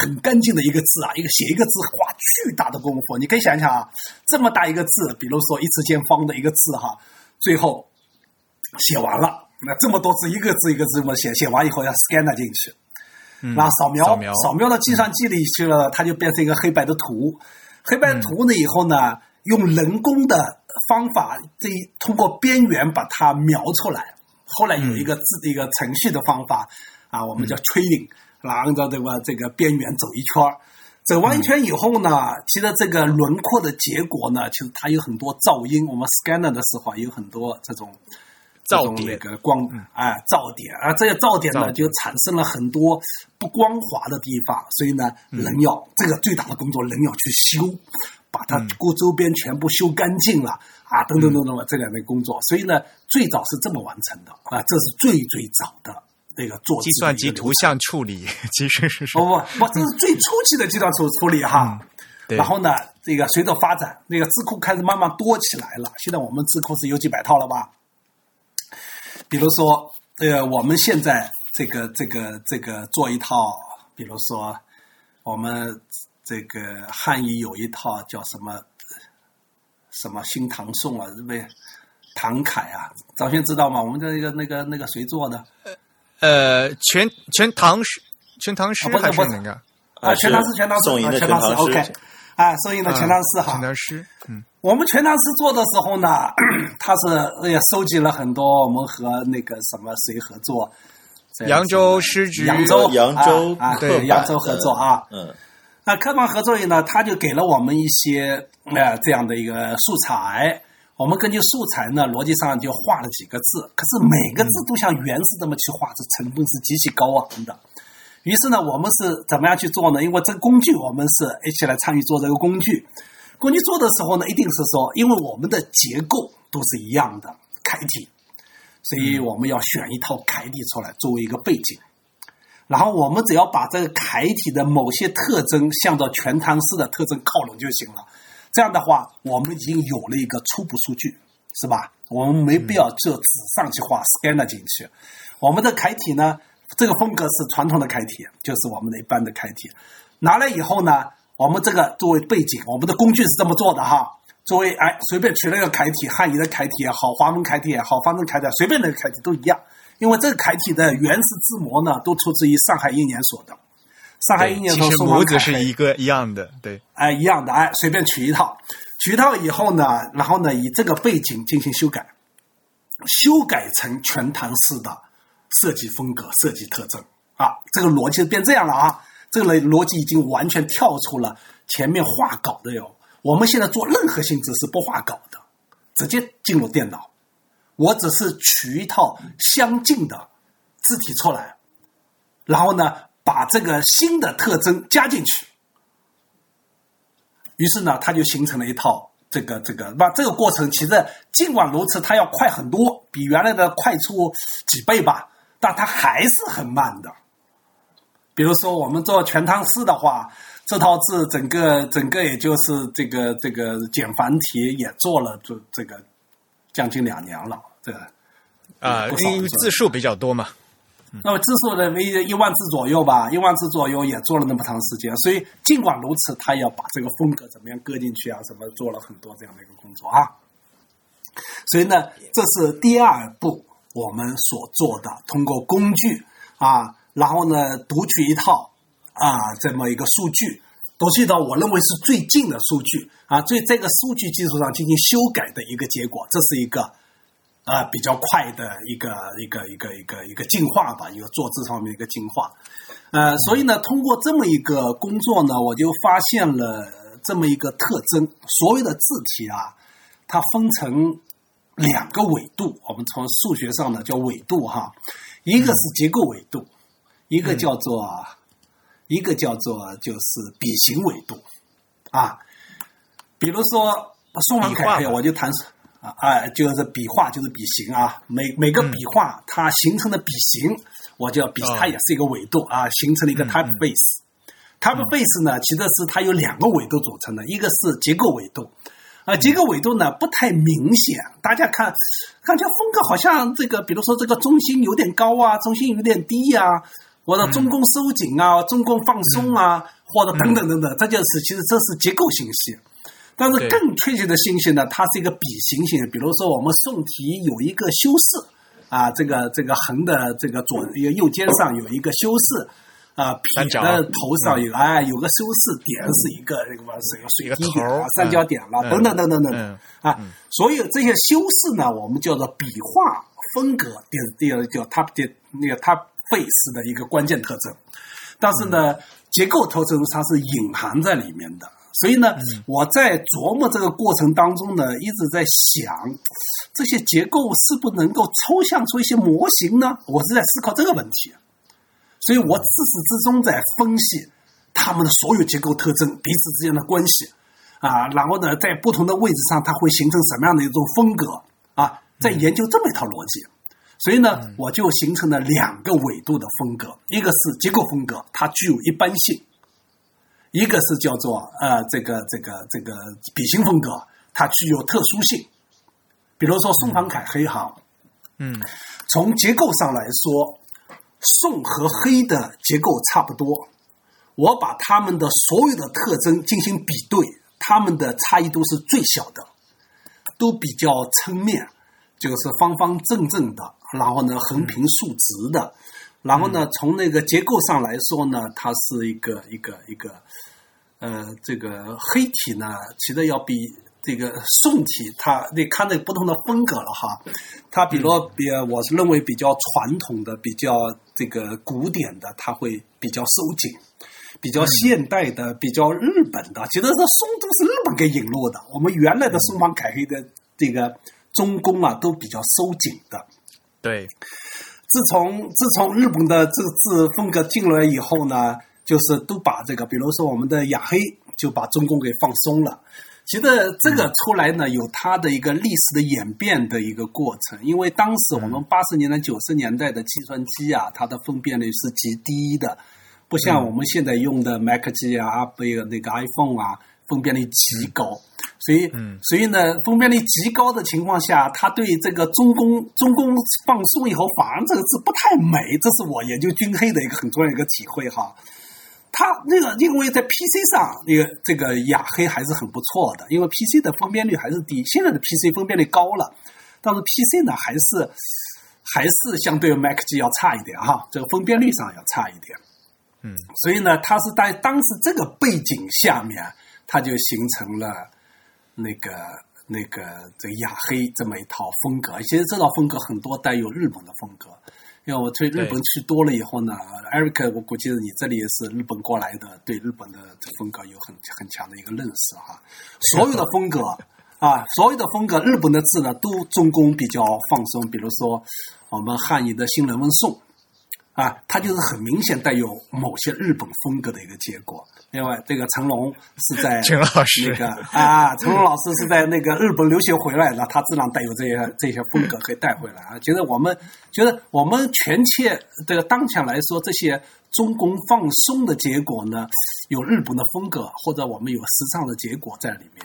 很干净的一个字啊，一个写一个字花巨大的功夫。你可以想想啊，这么大一个字，比如说一次见方的一个字哈。最后写完了，那这么多字，一个字一个字这么写，写完以后要 scan 进去，然后扫描，扫描到计算机里去了，它就变成一个黑白的图。黑白图呢以后呢，用人工的方法，这通过边缘把它描出来。后来有一个字的一个程序的方法啊，我们叫 training，然后按照这个这个边缘走一圈儿。走完一圈以后呢，其实这个轮廓的结果呢，其实它有很多噪音。我们 scanner 的时候有很多这种噪点，那个光哎噪点啊，这些噪点呢就产生了很多不光滑的地方。所以呢，人要这个最大的工作，人要去修，把它过周边全部修干净了啊，等等等等这两类工作。所以呢，最早是这么完成的啊，这是最最早的。那个做计算机图像处理，其实是不不不，这是最初期的计算处处理哈。然后呢，这个随着发展，那个字库开始慢慢多起来了。现在我们字库是有几百套了吧？比如说，呃，我们现在这个这个这个做一套，比如说我们这个汉语有一套叫什么什么《新唐宋》啊，是不是？唐楷啊，张轩知道吗？我们的那个那个那个谁做的？呃，全全唐诗，全唐诗还是哪个？啊，全唐诗，全唐诗，宋寅的全唐诗，OK。啊，宋英的全唐诗哈。全唐诗，嗯。我们全唐诗做的时候呢，[clears throat] 他是也收集了很多，我们和那个什么谁合作？扬州诗局，扬州扬州啊，[laughs] 对，扬州合作啊。嗯。那科办合作呢，他就给了我们一些呃这样的一个素材。我们根据素材呢，逻辑上就画了几个字，可是每个字都像圆似这么去画，这成本是极其高昂的。于是呢，我们是怎么样去做呢？因为这个工具，我们是一起来参与做这个工具。工具做的时候呢，一定是说，因为我们的结构都是一样的楷体，所以我们要选一套楷体出来作为一个背景。然后我们只要把这个楷体的某些特征向着全唐诗的特征靠拢就行了。这样的话，我们已经有了一个初步数据，是吧？我们没必要就纸上去画，scan 了进去。我们的楷体呢，这个风格是传统的楷体，就是我们的一般的楷体。拿来以后呢，我们这个作为背景，我们的工具是这么做的哈。作为哎，随便取了一个楷体，汉语的楷体也好，华文楷体也好，方正楷体，随便那个楷体都一样。因为这个楷体的原始字模呢，都出自于上海一年所的。上海一年其实模子是一个一样的，对，哎，一样的，哎，随便取一套，取一套以后呢，然后呢，以这个背景进行修改，修改成全唐式的设计风格、设计特征。啊，这个逻辑变这样了啊，这个逻辑已经完全跳出了前面画稿的哟。我们现在做任何性质是不画稿的，直接进入电脑，我只是取一套相近的字体出来，然后呢。把这个新的特征加进去，于是呢，它就形成了一套这个这个。那这个过程其实尽管如此，它要快很多，比原来的快出几倍吧，但它还是很慢的。比如说，我们做全唐诗的话，这套字整个整个也就是这个这个简繁体也做了这这个将近两年了，这个啊，因为字数比较多嘛。那么字数呢为一万字左右吧，一万字左右也做了那么长时间，所以尽管如此，他要把这个风格怎么样搁进去啊，什么做了很多这样的一个工作啊。所以呢，这是第二步我们所做的，通过工具啊，然后呢读取一套啊这么一个数据，读取到我认为是最近的数据啊，最这个数据基础上进行修改的一个结果，这是一个。啊，比较快的一个一个一个一个一个进化吧，一个做字方面的一个进化。呃，所以呢，通过这么一个工作呢，我就发现了这么一个特征：所有的字体啊，它分成两个纬度。我们从数学上呢叫纬度哈，一个是结构纬度，一个叫做一个叫做就是笔形纬度啊。比如说宋文凯，我就谈。啊啊，就是笔画，就是笔形啊。每每个笔画它形成的笔形，我就要笔，它也是一个纬度啊，形成了一个 typeface。typeface 呢，其实是它有两个纬度组成的，一个是结构纬度，啊，结构纬度呢不太明显，大家看，感觉风格好像这个，比如说这个中心有点高啊，中心有点低呀，或者中宫收紧啊，中宫放松啊，或者等等等等，这就是其实这是结构信息。但是更确切的信息呢，它是一个笔形型。比如说，我们宋体有一个修饰啊，这个这个横的这个左右右肩上有一个修饰啊，撇的头上有哎有个修饰点是一个那个么是一个水滴点啊，三角点了等等等等等啊，所有这些修饰呢，我们叫做笔画风格点第二叫它的那个它 face 的一个关键特征。但是呢，结构特征它是隐含在里面的。所以呢，我在琢磨这个过程当中呢，一直在想，这些结构是不能够抽象出一些模型呢？我是在思考这个问题，所以我自始至终在分析它们的所有结构特征彼此之间的关系啊，然后呢，在不同的位置上它会形成什么样的一种风格啊，在研究这么一套逻辑，所以呢，我就形成了两个维度的风格，一个是结构风格，它具有一般性。一个是叫做呃，这个这个这个笔形风格，它具有特殊性。比如说宋方楷黑行，嗯，从结构上来说，宋和黑的结构差不多，我把它们的所有的特征进行比对，它们的差异度是最小的，都比较撑面，就是方方正正的，然后呢横平竖直的，然后呢从那个结构上来说呢，它是一个一个一个，呃，这个黑体呢，其实要比。这个宋体，它你看那不同的风格了哈。它比如比，我是认为比较传统的、比较这个古典的，它会比较收紧；比较现代的、比较日本的，其实这宋都是日本给引入的。我们原来的松方凯黑的这个中宫啊，都比较收紧的。对，自从自从日本的这个字风格进来以后呢，就是都把这个，比如说我们的雅黑，就把中宫给放松了。其实这个出来呢，有它的一个历史的演变的一个过程。因为当时我们八十年代、九十年代的计算机啊，它的分辨率是极低的，不像我们现在用的 Mac 机啊、贝尔那个 iPhone 啊，分辨率极高。所以，所以呢，分辨率极高的情况下，它对这个中宫中宫放松以后，反而这个字不太美。这是我研究军黑的一个很重要一个体会哈。它那个，因为在 PC 上，那个这个雅黑还是很不错的，因为 PC 的分辨率还是低。现在的 PC 分辨率高了，但是 PC 呢，还是还是相对 Mac 机要差一点哈，这个分辨率上要差一点。嗯，所以呢，它是在当时这个背景下面，它就形成了那个那个这个雅黑这么一套风格。其实这套风格很多带有日本的风格。因为我去日本去多了以后呢，Eric，我估计你这里也是日本过来的，对日本的风格有很很强的一个认识哈。所有的风格啊，所有的风格，日本的字呢都中宫比较放松，比如说我们汉语的新人文颂。啊，它就是很明显带有某些日本风格的一个结果。另外，这个成龙是在 [laughs] 陈老师那个啊，成龙老师是在那个日本留学回来的，他自然带有这些这些风格可以带回来啊。觉得我们觉得我们全切这个当前来说，这些中宫放松的结果呢，有日本的风格，或者我们有时尚的结果在里面。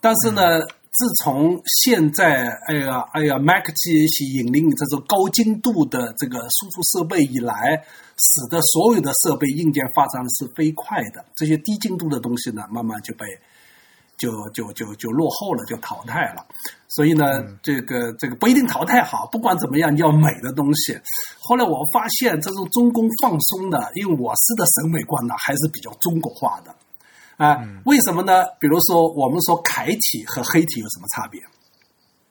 但是呢。自从现在，哎呀，哎呀，Mac 机器引领这种高精度的这个输出设备以来，使得所有的设备硬件发展的是飞快的。这些低精度的东西呢，慢慢就被就就就就落后了，就淘汰了。所以呢，这个这个不一定淘汰好。不管怎么样，要美的东西。后来我发现，这种中工放松的，因为我司的审美观呢，还是比较中国化的。啊，为什么呢？比如说，我们说楷体和黑体有什么差别？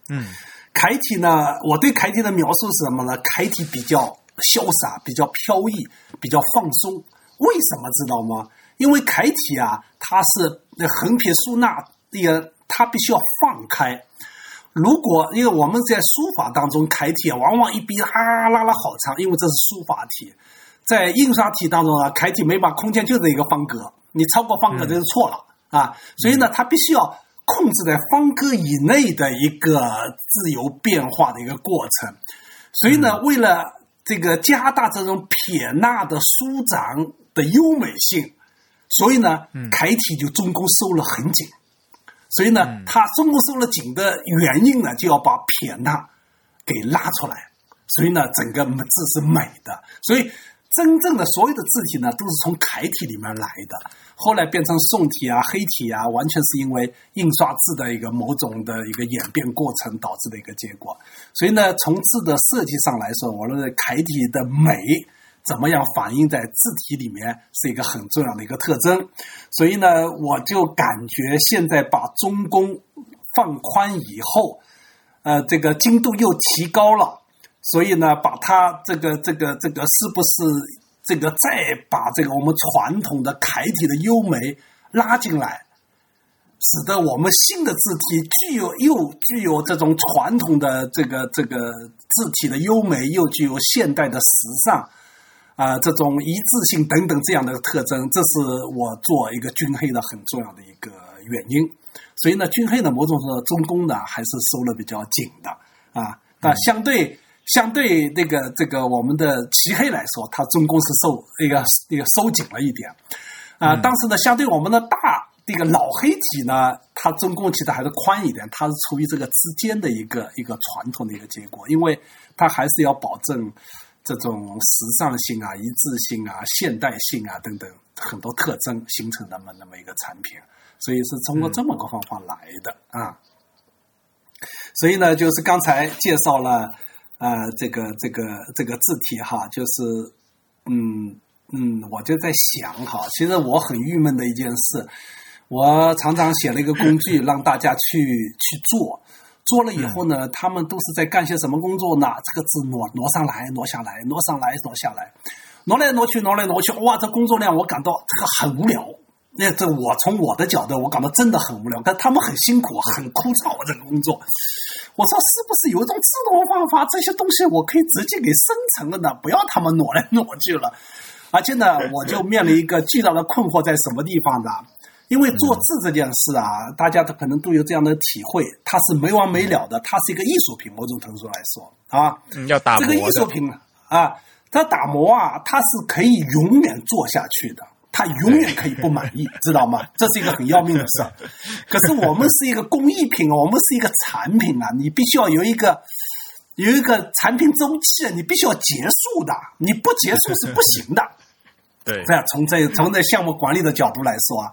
嗯，楷体呢，我对楷体的描述是什么呢？楷体比较潇洒，比较飘逸，比较放松。为什么知道吗？因为楷体啊，它是那横撇竖捺，那个它必须要放开。如果因为我们在书法当中，楷体往往一笔哈拉拉好长，因为这是书法体。在印刷体当中啊，楷体每把空间就是一个方格。你超过方格就是错了啊，所以呢，它必须要控制在方格以内的一个自由变化的一个过程。所以呢，为了这个加大这种撇捺的舒展的优美性，所以呢，楷体就中宫收了很紧。所以呢，它中宫收了紧的原因呢，就要把撇捺给拉出来。所以呢，整个字是美的。所以。真正的所有的字体呢，都是从楷体里面来的，后来变成宋体啊、黑体啊，完全是因为印刷字的一个某种的一个演变过程导致的一个结果。所以呢，从字的设计上来说，我认为楷体的美怎么样反映在字体里面是一个很重要的一个特征。所以呢，我就感觉现在把中宫放宽以后，呃，这个精度又提高了。所以呢，把它这个这个这个是不是这个再把这个我们传统的楷体的优美拉进来，使得我们新的字体具有又具有这种传统的这个这个字体的优美，又具有现代的时尚啊这种一致性等等这样的特征，这是我做一个军黑的很重要的一个原因。所以呢，军黑的某种说中宫呢还是收的比较紧的啊，但相对。相对那个这个我们的漆黑来说，它中宫是收一个一个收紧了一点，啊，但是呢，相对我们的大这个老黑体呢，它中宫其实还是宽一点，它是处于这个之间的一个一个传统的一个结果，因为它还是要保证这种时尚性啊、一致性啊、现代性啊等等很多特征形成那么那么一个产品，所以是通过这么个方法来的啊。所以呢，就是刚才介绍了啊、这个这个这个字体哈，就是嗯嗯，我就在想哈，其实我很郁闷的一件事，我常常写了一个工具 [laughs] 让大家去去做。做了以后呢，他们都是在干些什么工作呢？这个字挪挪上来，挪下来，挪上来，挪下来，挪来挪去，挪来挪去，哇，这工作量我感到这个很无聊。那这我从我的角度，我感到真的很无聊，但他们很辛苦，很枯燥这个工作。我说是不是有一种自动方法，这些东西我可以直接给生成了呢？不要他们挪来挪去了。而且呢，我就面临一个巨大的困惑，在什么地方呢？因为做字这件事啊，大家都可能都有这样的体会，它是没完没了的，它是一个艺术品，某种程度来说啊，嗯，要打磨这个艺，术品啊，它打磨啊，它是可以永远做下去的，它永远可以不满意，知道吗？这是一个很要命的事儿。[laughs] 可是我们是一个工艺品，我们是一个产品啊，你必须要有一个有一个产品周期，你必须要结束的，你不结束是不行的。对。这样从这从这项目管理的角度来说啊，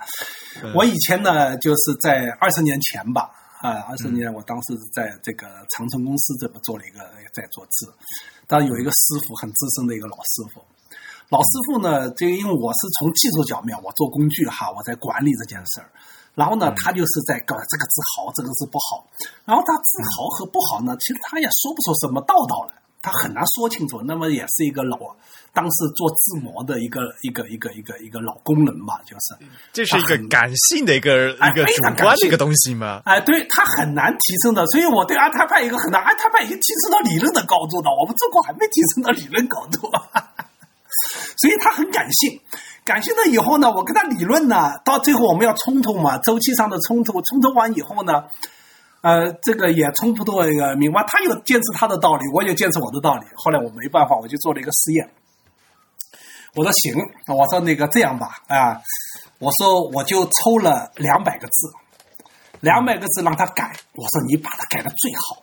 我以前呢就是在二十年前吧，啊，二十年我当时在这个长城公司这边做了一个在做字，当然有一个师傅很资深的一个老师傅，老师傅呢，这个因为我是从技术角面，我做工具哈，我在管理这件事儿。然后呢，他就是在搞这个字好，这个字不好。然后他字好和不好呢，其实他也说不出什么道道来，他很难说清楚。那么也是一个老，当时做字模的一个一个一个一个一个老工人吧，就是。这是一个感性的一个哎一个主观的一个东西嘛。哎，对他很难提升的，所以我对阿泰派一个很难，阿泰派已经提升到理论的高度了，我们中国还没提升到理论高度，所以他很感性。感性了以后呢，我跟他理论呢，到最后我们要冲突嘛，周期上的冲突，冲突完以后呢，呃，这个也冲突到一个明白，他有坚持他的道理，我也坚持我的道理。后来我没办法，我就做了一个实验。我说行，我说那个这样吧，啊，我说我就抽了两百个字，两百个字让他改，我说你把它改的最好，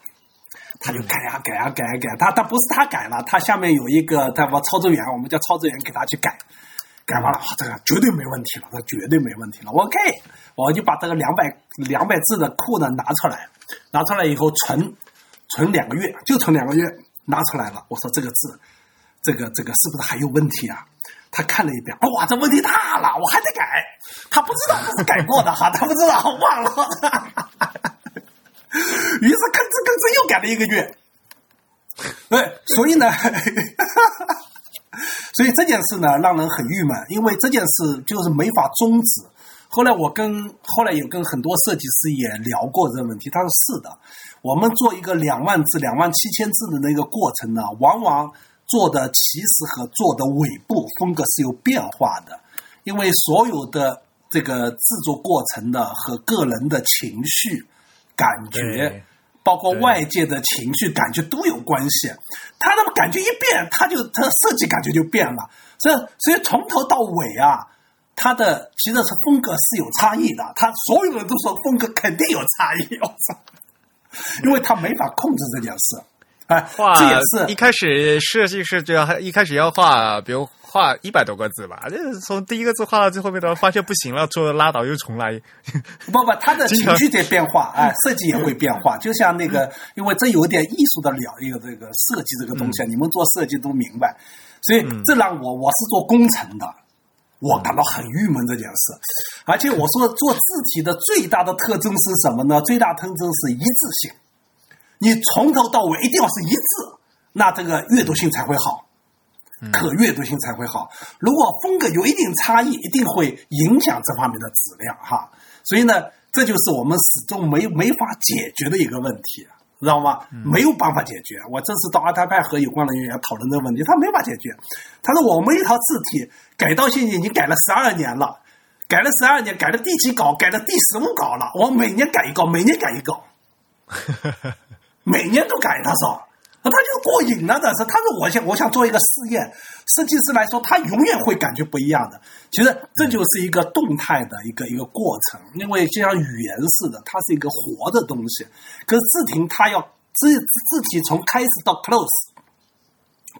他就改啊、改啊、改啊、改，他他不是他改了，他下面有一个他我操作员，我们叫操作员给他去改，改完了，哇，这个绝对没问题了，这绝对没问题了。OK，我就把这个两百两百字的库呢拿出来，拿出来以后存存两个月，就存两个月，拿出来了。我说这个字，这个这个是不是还有问题啊？他看了一遍，哇，这问题大了，我还得改。他不知道这是改过的哈，他不知道忘了。于是吭哧吭哧又改了一个月。对，所以呢，[laughs] 所以这件事呢让人很郁闷，因为这件事就是没法终止。后来我跟后来也跟很多设计师也聊过这个问题，他说是的，我们做一个两万字、两万七千字的那个过程呢，往往做的起始和做的尾部风格是有变化的，因为所有的这个制作过程的和个人的情绪、感觉，包括外界的情绪感觉都有关系。他的感觉一变，他就他设计感觉就变了。所以所以从头到尾啊，他的其实是风格是有差异的。他所有人都说风格肯定有差异，我操！因为他没法控制这件事。哎，画这也是一开始设计师就要一开始要画，比如画一百多个字吧，这从第一个字画到最后面的，发现不行了，说拉倒又重来。不不，他的情绪在变化，哎，设计也会变化。就像那个，因为这有点艺术的了一个这个设计这个东西，你们做设计都明白。所以这让我我是做工程的，我感到很郁闷这件事。而且我说做字体的最大的特征是什么呢？最大特征是一致性。你从头到尾一定要是一致，那这个阅读性才会好。可阅读性才会好。如果风格有一定差异，一定会影响这方面的质量哈。所以呢，这就是我们始终没没法解决的一个问题，知道吗？没有办法解决。我这次到阿泰派和有关人员讨论这个问题，他没法解决。他说我们一套字体改到现在已经改了十二年了，改了十二年，改了第几稿，改了第十五稿了。我每年改一稿，每年改一稿，[laughs] 每年都改。他说。那他就过瘾了，这是。他说：“我想，我想做一个试验。设计师来说，他永远会感觉不一样的。其实这就是一个动态的一个一个过程，因为就像语言似的，它是一个活的东西。可是字体它要字字体从开始到 close，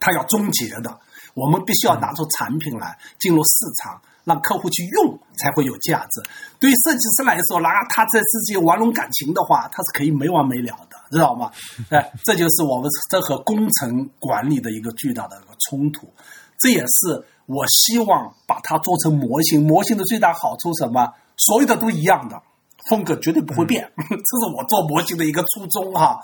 它要终结的。我们必须要拿出产品来进入市场，让客户去用，才会有价值。对于设计师来说，拿他在自己玩弄感情的话，他是可以没完没了的，知道吗？[laughs] 哎，这就是我们这和工程管理的一个巨大的一个冲突。这也是我希望把它做成模型。模型的最大好处什么？所有的都一样的，风格绝对不会变。[laughs] 这是我做模型的一个初衷哈。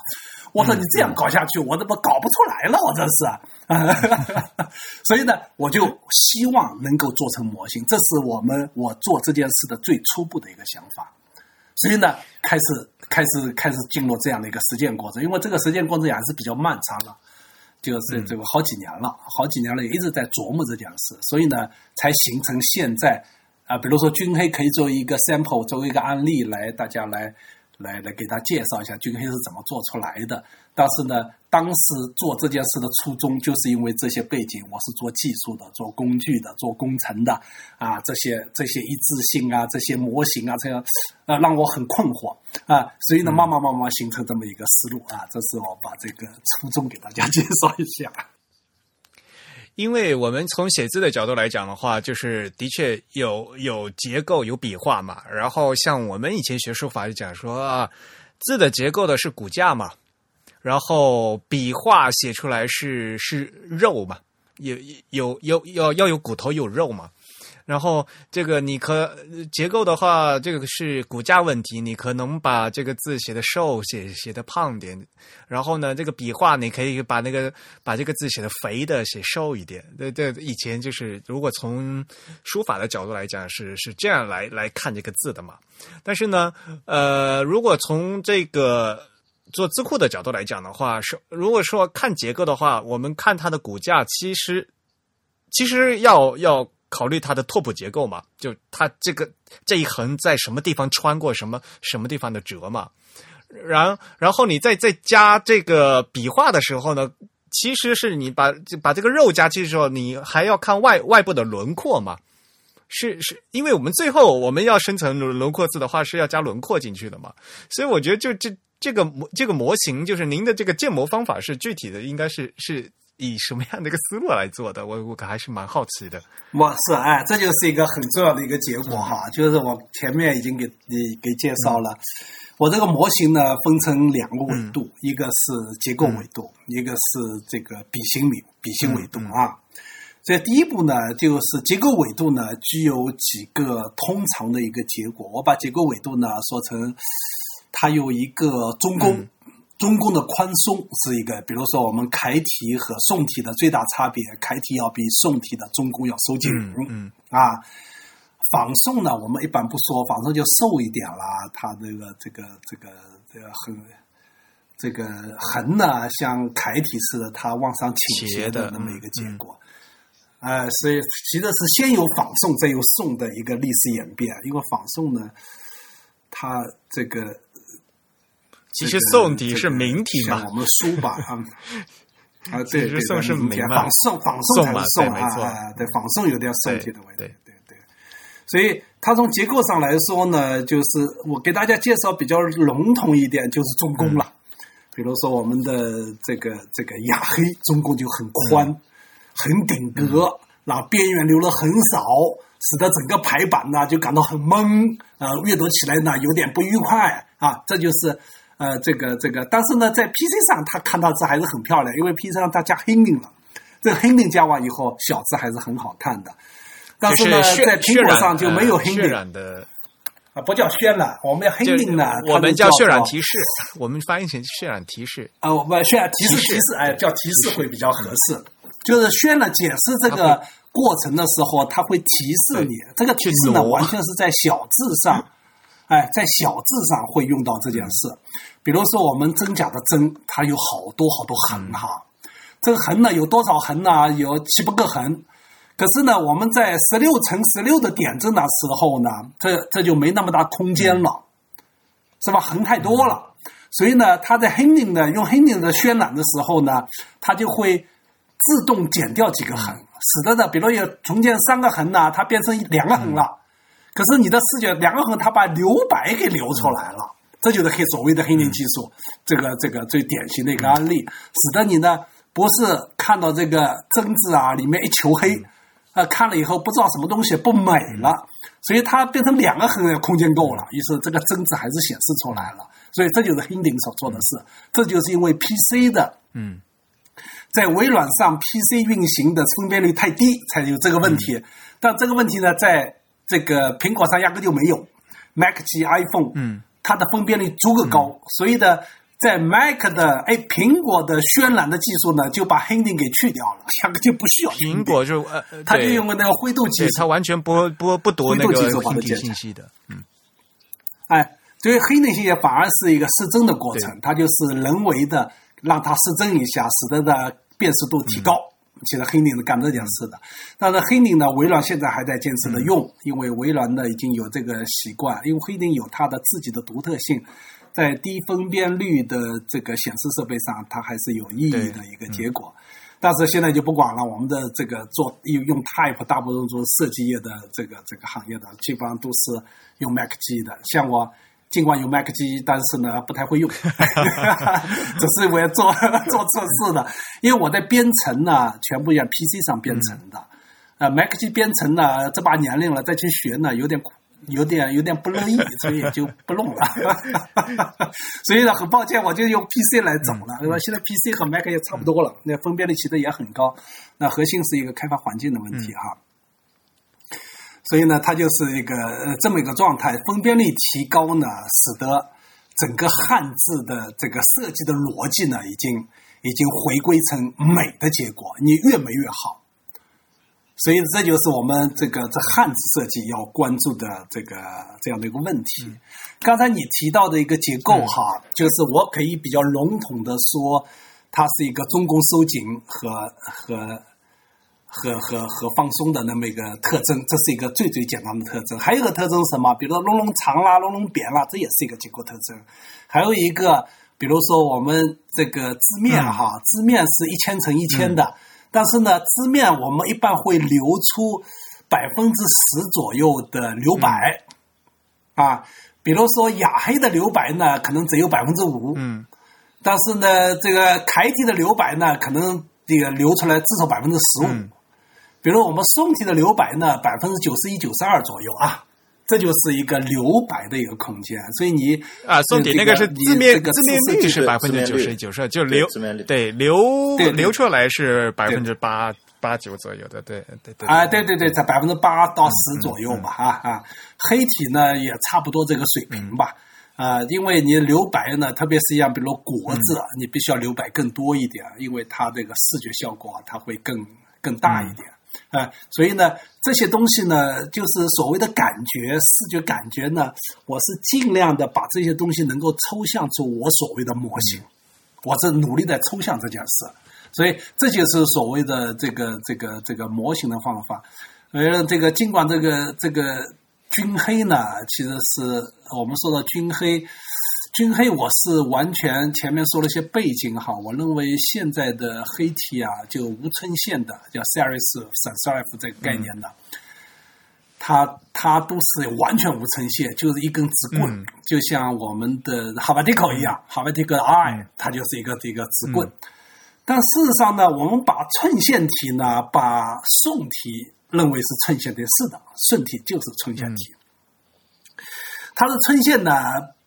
我说你这样搞下去，我怎么搞不出来了？我真是，[laughs] 所以呢，我就希望能够做成模型，这是我们我做这件事的最初步的一个想法。所以呢，开始开始开始进入这样的一个实践过程，因为这个实践过程也还是比较漫长了，就是这个好几年了，好几年了，一直在琢磨这件事，所以呢，才形成现在啊，比如说军黑可以作为一个 sample，作为一个案例来大家来。来来给他介绍一下军黑是怎么做出来的。但是呢，当时做这件事的初衷，就是因为这些背景，我是做技术的、做工具的、做工程的啊，这些这些一致性啊，这些模型啊，这样呃让我很困惑啊。所以呢，慢慢慢慢形成这么一个思路啊。这是我把这个初衷给大家 [laughs] 介绍一下。因为我们从写字的角度来讲的话，就是的确有有结构有笔画嘛。然后像我们以前学书法就讲说啊，字的结构的是骨架嘛，然后笔画写出来是是肉嘛，有有有要要有骨头有肉嘛。然后这个你可结构的话，这个是骨架问题，你可能把这个字写的瘦，写写的胖点。然后呢，这个笔画你可以把那个把这个字写的肥的，写瘦一点。对对，以前就是如果从书法的角度来讲，是是这样来来看这个字的嘛。但是呢，呃，如果从这个做字库的角度来讲的话，是如果说看结构的话，我们看它的骨架，其实其实要要。考虑它的拓扑结构嘛，就它这个这一横在什么地方穿过什么什么地方的折嘛，然然后你再再加这个笔画的时候呢，其实是你把把这个肉加进去之后，你还要看外外部的轮廓嘛，是是因为我们最后我们要生成轮廓字的话是要加轮廓进去的嘛，所以我觉得就这这个模这个模型就是您的这个建模方法是具体的，应该是是。以什么样的一个思路来做的？我我还是蛮好奇的。我是哎，这就是一个很重要的一个结果哈，就是我前面已经给你给介绍了。我这个模型呢，分成两个维度，一个是结构维度，一个是这个笔形维笔形维度啊。这第一步呢，就是结构维度呢，具有几个通常的一个结果。我把结构维度呢说成，它有一个中宫。中宫的宽松是一个，比如说我们楷体和宋体的最大差别，楷体要比宋体的中宫要收紧，嗯啊，仿宋呢，我们一般不说，仿宋就瘦一点啦，它这个这个这个这个很这个横呢，像楷体似的，它往上倾斜的那么一个结果，呃，所以其实是先有仿宋，再有宋的一个历史演变，因为仿宋呢，它这个。其实宋体是明体嘛，我们书吧啊啊，[laughs] 对对，宋是明仿宋仿宋才是宋啊，对仿宋有点宋体的味道，对对对。所以它从结构上来说呢，就是我给大家介绍比较笼统一点，就是中宫了。比如说我们的这个这个雅黑中宫就很宽，很顶格，然后边缘留了很少，使得整个排版呢就感到很懵，呃，阅读起来呢有点不愉快啊，这就是。呃，这个这个，但是呢，在 PC 上它看到字还是很漂亮，因为 PC 上它加 heading 了，这 heading 加完以后，小字还是很好看的。但是呢，在苹果上就没有 heading 的啊，不叫渲染，我们要 heading 呢，我们叫渲染提示，我们翻译成渲染提示啊，我们渲染提示提示，哎，叫提示会比较合适。就是渲染解释这个过程的时候，它会提示你，这个提示呢，完全是在小字上。[laughs] 哎，在小字上会用到这件事，比如说我们真假的真，它有好多好多横哈，这个横呢有多少横呢？有七八个横，可是呢，我们在十六乘十六的点阵的时候呢，这这就没那么大空间了，是吧？横太多了，所以呢，它在 heading 的用 heading 的渲染的时候呢，它就会自动减掉几个横，使得呢，比如有中间三个横呢，它变成两个横了。可是你的视觉两个横，它把留白给留出来了，这就是黑所谓的黑灵技术，这个这个最典型的一个案例，使得你呢不是看到这个针子啊里面一球黑，呃，看了以后不知道什么东西不美了，所以它变成两个横空间够了，于是这个针子还是显示出来了。所以这就是 Hinding 所做的事，这就是因为 PC 的嗯在微软上 PC 运行的分辨率太低，才有这个问题。但这个问题呢，在这个苹果上压根就没有，Mac 及 iPhone，嗯，它的分辨率足够高，所以呢，在 Mac 的哎苹果的渲染的技术呢，就把 Hinding 给去掉了，[laughs] 压根就不需要苹果就呃，呃它就用了那个灰度技术。完全不不不读那个灰度技术把它硬体解决信息的，嗯。哎，所以黑内信息反而是一个失真的过程，它就是人为的让它失真一下，使得的辨识度提高。其实黑宁是干这件事的，但是黑宁呢，微软现在还在坚持的用，因为微软呢已经有这个习惯，因为黑宁有它的自己的独特性，在低分辨率的这个显示设备上，它还是有意义的一个结果。但是现在就不管了，我们的这个做用用 Type 大部分做设计业的这个这个行业的，基本上都是用 Mac 机的。像我尽管有 Mac 机，但是呢不太会用，[laughs] 只是我要做做测试的。因为我在编程呢，全部在 PC 上编程的。呃，Mac 机编程呢，这把年龄了再去学呢，有点苦有点有点不乐意，所以也就不弄了。[laughs] 所以呢，很抱歉，我就用 PC 来走了。对吧？现在 PC 和 Mac 也差不多了，那分辨率其实也很高。那核心是一个开发环境的问题哈。所以呢，它就是一个呃这么一个状态，分辨率提高呢，使得整个汉字的这个设计的逻辑呢，已经已经回归成美的结果，你越美越好。所以这就是我们这个这汉字设计要关注的这个这样的一个问题。刚才你提到的一个结构哈，就是我可以比较笼统的说，它是一个中宫收紧和和和和和放松的那么一个特征，这是一个最最简单的特征。还有一个特征是什么？比如说隆隆长啦、隆隆扁啦，这也是一个结构特征。还有一个，比如说我们这个字面哈，字面是一千乘一千的。但是呢，字面我们一般会留出百分之十左右的留白，啊，比如说雅黑的留白呢，可能只有百分之五，嗯，但是呢，这个楷体的留白呢，可能这个留出来至少百分之十五，嗯比如我们宋体的留白呢，百分之九十一、九十二左右啊。这就是一个留白的一个空间，所以你啊，宋体那个是字面字面字率是百分之九十九十，就对流字面率对流对对。流出来是百分之八八九左右的，对对对啊，对对对，在百分之八到十左右吧，啊啊，黑体呢也差不多这个水平吧，啊，因为你留白呢，特别是像比如国字，你必须要留白更多一点，因为它这个视觉效果它会更更大一点。啊，所以呢，这些东西呢，就是所谓的感觉、视觉感觉呢，我是尽量的把这些东西能够抽象出我所谓的模型，我是努力在抽象这件事，所以这就是所谓的这个这个这个模型的方法。而这个尽管这个这个军黑呢，其实是我们说的军黑。军黑，我是完全前面说了一些背景哈，我认为现在的黑体啊，就无衬线的，叫 serif、sans serif 这个概念的，它它都是完全无衬线，就是一根直棍，嗯。就像我们的 Helvetica 一样、h e l v e t i c I 它就是一个这个直棍。但事实上呢，我们把衬线体呢，把宋体认为是衬线体，是的，顺体就是衬线体。它的衬线呢，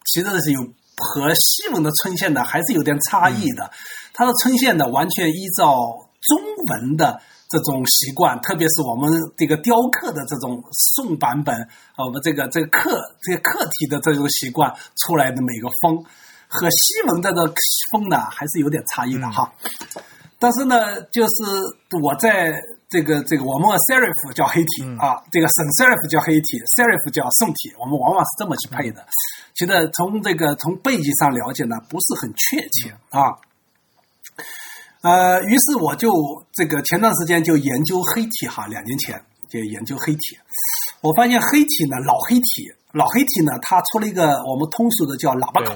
其实是有和西文的春线呢还是有点差异的。它的春线呢，完全依照中文的这种习惯，特别是我们这个雕刻的这种宋版本，啊，我们这个这个刻这个刻体的这种习惯出来的每个风，和西文的这个风呢还是有点差异的哈。但是呢，就是我在这个这个我们 serif 叫黑体、啊，这个 sans serif 叫黑体，serif 叫宋体，我们往往是这么去配的。其实从这个从背景上了解呢，不是很确切啊。呃，于是我就这个前段时间就研究黑体哈，两年前就研究黑体，我发现黑体呢，老黑体，老黑体呢，它出了一个我们通俗的叫喇叭口。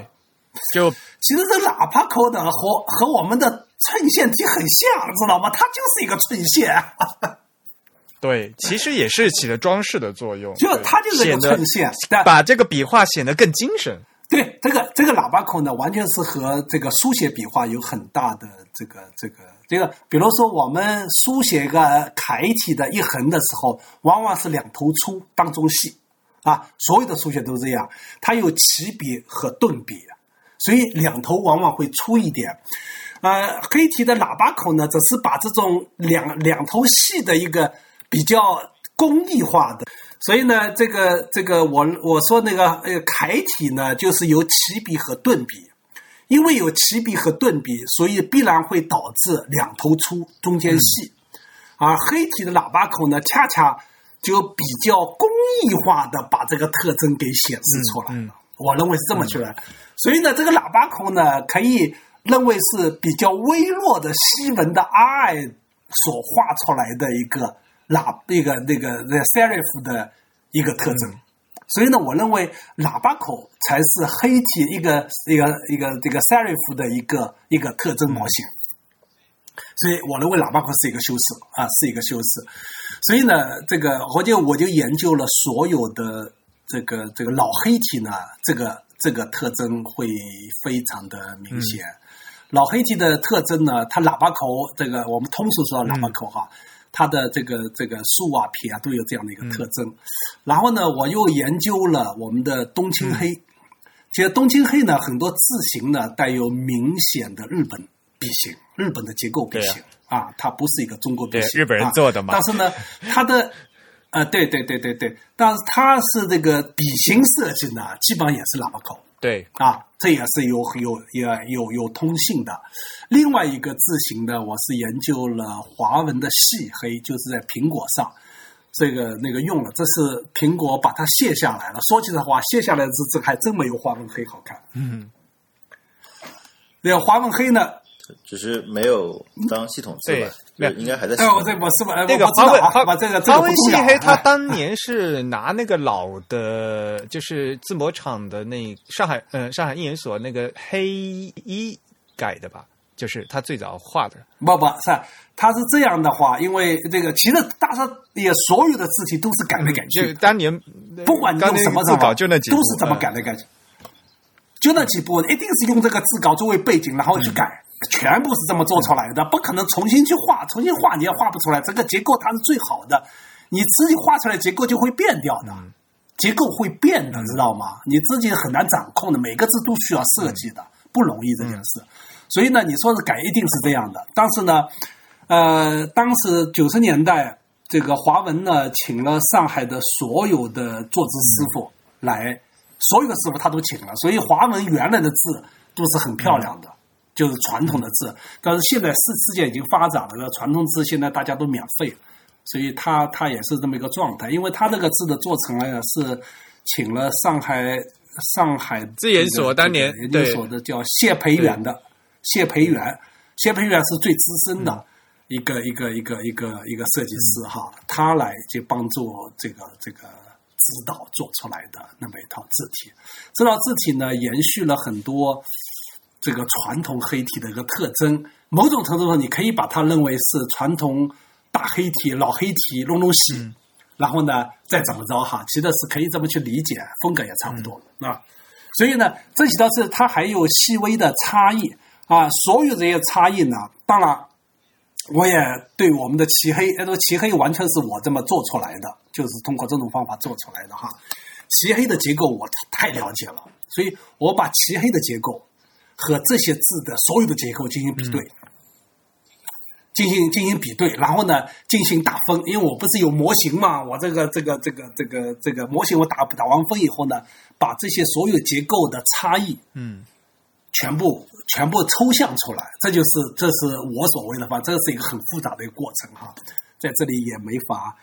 就其实这喇叭口的和和我们的衬线体很像，知道吗？它就是一个衬线，[laughs] 对，其实也是起了装饰的作用，就它就是一个显得衬线。但把这个笔画显得更精神。对这个这个喇叭口呢，完全是和这个书写笔画有很大的这个这个这个，比如说我们书写一个楷体的一横的时候，往往是两头粗，当中细，啊，所有的书写都这样，它有起笔和顿笔，所以两头往往会粗一点。呃，黑体的喇叭口呢，只是把这种两两头细的一个比较工艺化的，所以呢，这个这个我我说那个呃楷体呢，就是有起笔和顿笔。因为有起笔和顿笔，所以必然会导致两头粗，中间细。而黑体的喇叭口呢，恰恰就比较工艺化的把这个特征给显示出来了。我认为是这么去来。所以呢，这个喇叭口呢，可以认为是比较微弱的西文的 i 所画出来的一个喇一个那个 the serif 的一个特征。所以呢，我认为喇叭口才是黑体一个一个一个这个 serif 的一个一个特征模型。所以我认为喇叭口是一个修饰啊，是一个修饰。所以呢，这个我就我就研究了所有的这个这个老黑体呢，这个这个特征会非常的明显。老黑体的特征呢，它喇叭口这个我们通俗说喇叭口哈。它的这个这个竖啊撇啊都有这样的一个特征，然后呢，我又研究了我们的冬青黑，其实冬青黑呢很多字形呢带有明显的日本笔形，日本的结构笔形。啊，它不是一个中国笔形，日本人做的嘛。但是呢，它的 [laughs] 呃，对对对对对，但是它是这个笔形设计呢，基本上也是喇叭口。对。啊，这也是有有有有有通信的。另外一个字形呢，我是研究了华文的细黑，就是在苹果上，这个那个用了，这是苹果把它卸下来了。说起来话，卸下来的字字还真没有华文黑好看。嗯，那华文黑呢？只是没有当系统字吧？对，应该还在。哎，我这我是吧？那个华文华这个华文细黑，他当年是拿那个老的，就是字模厂的那上海，嗯，上海印研所那个黑一改的吧？就是他最早画的。不不是，他是这样的话，因为这个其实大家也所有的字体都是改来改去。当年不管你用什么字稿，就那几都是这么改来改去，就那几步，一定是用这个字稿作为背景，然后去改。全部是这么做出来的，不可能重新去画，重新画你也画不出来。这个结构它是最好的，你自己画出来结构就会变掉的，结构会变的，知道吗？你自己很难掌控的，每个字都需要设计的，不容易这件事。所以呢，你说是改一定是这样的，但是呢，呃，当时九十年代这个华文呢，请了上海的所有的坐姿师傅来，所有的师傅他都请了，所以华文原来的字都是很漂亮的。就是传统的字，但是现在世世界已经发展了，传统字现在大家都免费，所以他他也是这么一个状态。因为他这个字的做成了，是请了上海上海字研所当年研究所的叫谢培元的谢培元，谢培元是最资深的一个一个一个一个一个设计师哈，他来就帮助这个这个指导做出来的那么一套字体，这套字体呢延续了很多。这个传统黑体的一个特征，某种程度上，你可以把它认为是传统大黑体、老黑体弄弄细，然后呢，再怎么着哈，其实是可以这么去理解，风格也差不多啊。所以呢，这几道是它还有细微的差异啊。所有这些差异呢，当然，我也对我们的漆黑，哎，这个漆黑完全是我这么做出来的，就是通过这种方法做出来的哈。漆黑的结构我太了解了，所以我把漆黑的结构。和这些字的所有的结构进行比对，进行进行比对，然后呢进行打分，因为我不是有模型嘛，我这个这个这个这个这个模型我打打完分以后呢，把这些所有结构的差异，嗯，全部全部抽象出来，这就是这是我所谓的吧，这是一个很复杂的一个过程哈，在这里也没法。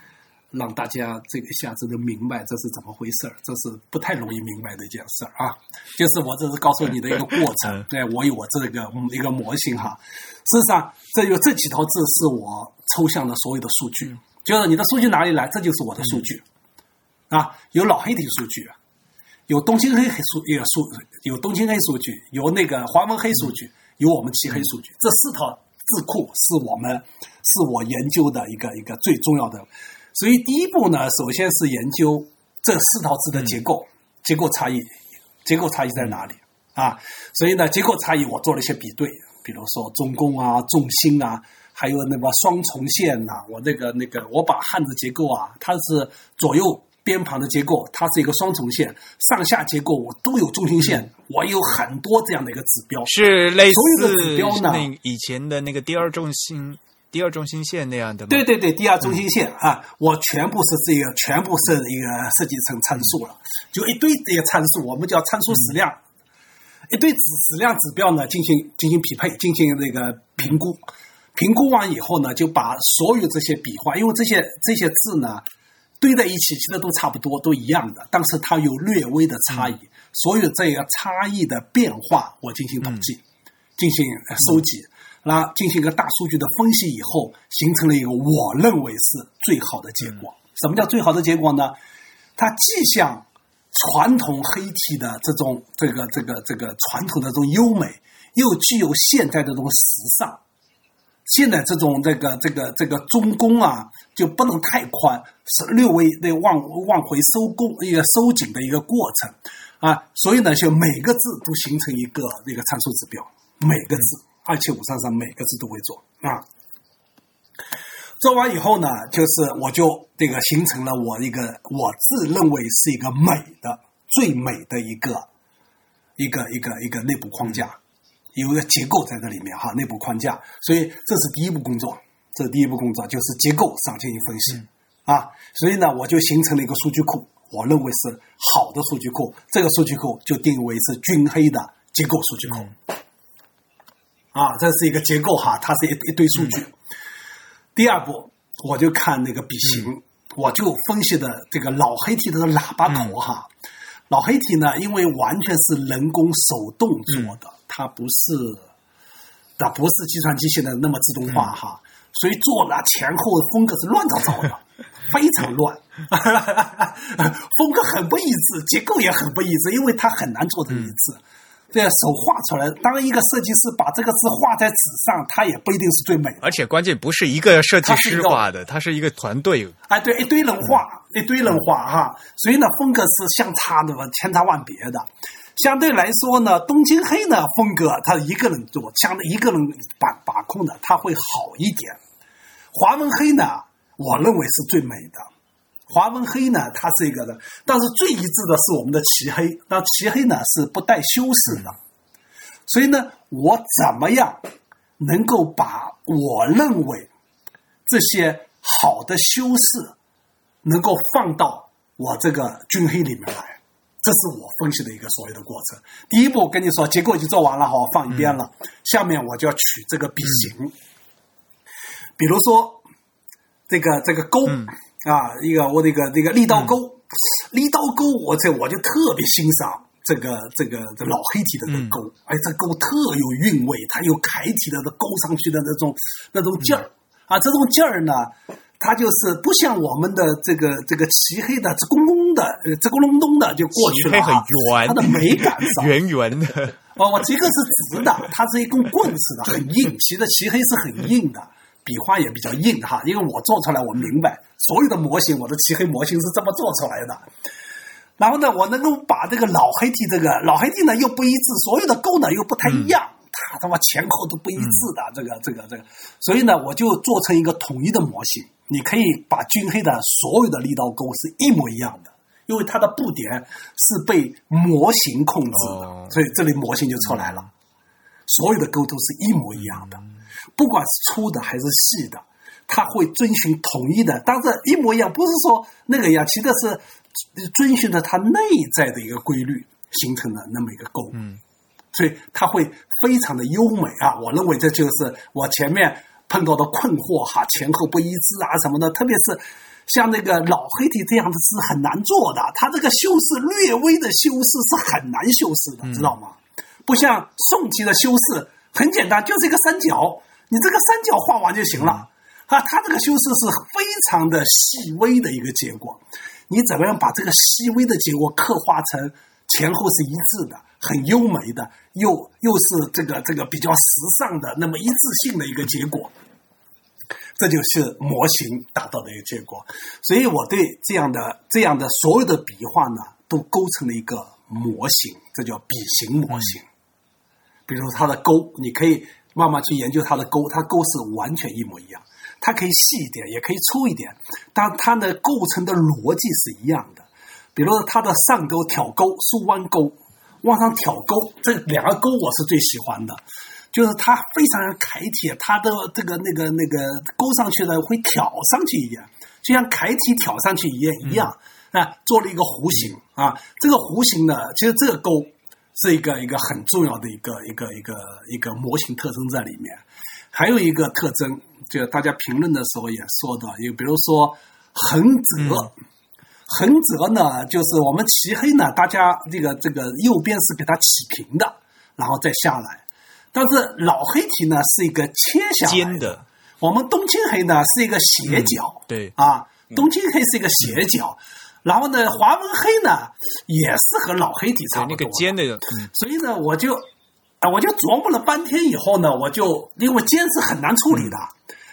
让大家这个一下子都明白这是怎么回事儿，这是不太容易明白的一件事儿啊。就是我这是告诉你的一个过程，对我有我这个一个模型哈。事实上，这有这几套字是我抽象的所有的数据，就是你的数据哪里来，这就是我的数据啊。有老黑体数据，有东青黑黑数，有数有东青黑数据，有那个华文黑数据，有我们漆黑数据。这四套字库是我们是我研究的一个一个最重要的。所以第一步呢，首先是研究这四套字的结构，结构差异，结构差异在哪里啊？所以呢，结构差异我做了一些比对，比如说中宫啊、重心啊，还有那个双重线呐、我那个那个我把汉字结构啊，它是左右边旁的结构，它是一个双重线，上下结构我都有中心线，我有很多这样的一个指标。是类所有的指标呢那以前的那个第二重心、第二中心线那样的吗？对对对，第二中心线啊，我全部是这个，全部是一个设计成参数了，就一堆这些参数，我们叫参数矢量，一堆指矢量指标呢进行进行匹配，进行那个评估，评估完以后呢，就把所有这些笔画，因为这些这些字呢堆在一起，其实都差不多，都一样的，但是它有略微的差异，所有这个差异的变化，我进行统计，进行呃收集。那进行一个大数据的分析以后，形成了一个我认为是最好的结果。什么叫最好的结果呢？它既像传统黑体的这种这个这个这个传统的这种优美，又具有现在的这种时尚。现在这种这个这个这个中宫啊，就不能太宽，是略微的往往回收工一个收紧的一个过程啊。所以呢，就每个字都形成一个那个参数指标，每个字二七五三三每个字都会做啊。做完以后呢，就是我就这个形成了我一个我自认为是一个美的最美的一个一个一个一个内部框架，有一个结构在这里面哈，内部框架。所以这是第一步工作，这是第一步工作就是结构上进行分析、啊。所以呢，我就形成了一个数据库，我认为是好的数据库，这个数据库就定为是均黑的结构数据库。啊，这是一个结构哈，它是一一堆数据。第二步，我就看那个笔形，我就分析的这个老黑体的喇叭头哈。老黑体呢，因为完全是人工手动做的，它不是，它不是计算机现在那么自动化哈，所以做了前后风格是乱糟糟的，[laughs] 非常乱，[laughs] 风格很不一致，结构也很不一致，因为它很难做成一致。这样手画出来，当一个设计师把这个字画在纸上，他也不一定是最美的。而且关键不是一个设计师画的，它是一个团队。啊，对，一堆人画，一堆人画哈，所以呢，风格是相差的嘛，千差万别的。相对来说呢，东京黑呢风格，他一个人做，相对一个人把把控的，他会好一点。华文黑呢，我认为是最美的。华文黑呢，它是一个的，但是最一致的是我们的齐黑。那齐黑呢是不带修饰的，所以呢，我怎么样能够把我认为这些好的修饰能够放到我这个军黑里面来？这是我分析的一个所有的过程。第一步跟你说，结构已经做完了，好放一边了。下面我就要取这个笔形，比如说这个这个勾。啊，一个我那个那个立刀钩，立刀钩，我这我就特别欣赏这个这个这老黑体的这个钩，哎，这钩特有韵味，它有楷体的这勾上去的那种那种劲儿啊，这种劲儿呢，它就是不像我们的这个这个漆黑的直咕隆的呃直咕隆咚的就过去了，很圆，它的美感上 [laughs] 圆圆的。哦，我这个是直的，它是一根棍似的，很硬，其实漆黑是很硬的。笔画也比较硬哈，因为我做出来我明白，所有的模型我的漆黑模型是这么做出来的。然后呢，我能够把这个老黑体这个老黑体呢又不一致，所有的勾呢又不太一样，它他妈前后都不一致的，这个这个这个，所以呢我就做成一个统一的模型，你可以把均黑的所有的力道勾是一模一样的，因为它的布点是被模型控制的，所以这里模型就出来了，所有的勾都是一模一样的。不管是粗的还是细的，它会遵循统一的，当然一模一样，不是说那个样，其实是遵循着它内在的一个规律形成的那么一个构。嗯，所以它会非常的优美啊！我认为这就是我前面碰到的困惑哈，前后不一致啊什么的，特别是像那个老黑体这样的是很难做的，它这个修饰略微的修饰是很难修饰的，知道吗？不像宋体的修饰很简单，就是一个三角。你这个三角画完就行了，啊，它这个修饰是非常的细微的一个结果。你怎么样把这个细微的结果刻画成前后是一致的、很优美的，又又是这个这个比较时尚的那么一致性的一个结果？这就是模型达到的一个结果。所以我对这样的这样的所有的笔画呢，都构成了一个模型，这叫笔形模型。比如它的勾，你可以。慢慢去研究它的钩，它钩是完全一模一样，它可以细一点，也可以粗一点，但它的构成的逻辑是一样的。比如说它的上钩挑钩、竖弯钩、往上挑钩，这两个钩我是最喜欢的，就是它非常楷体，它的这个那个那个钩上去呢会挑上去一点，就像楷体挑上去一样一样啊，做了一个弧形啊，这个弧形呢，其实这个钩。是一个一个很重要的一个一个一个一个模型特征在里面，还有一个特征，就大家评论的时候也说的，有比如说横折，横折呢，就是我们漆黑呢，大家这个这个右边是给它起平的，然后再下来，但是老黑体呢是一个切下尖的，我们冬青黑呢是一个斜角，对。啊，冬青黑是一个斜角。然后呢，华文黑呢也是和老黑体差不多，那个尖的，所以呢，我就啊，我就琢磨了半天以后呢，我就因为尖是很难处理的，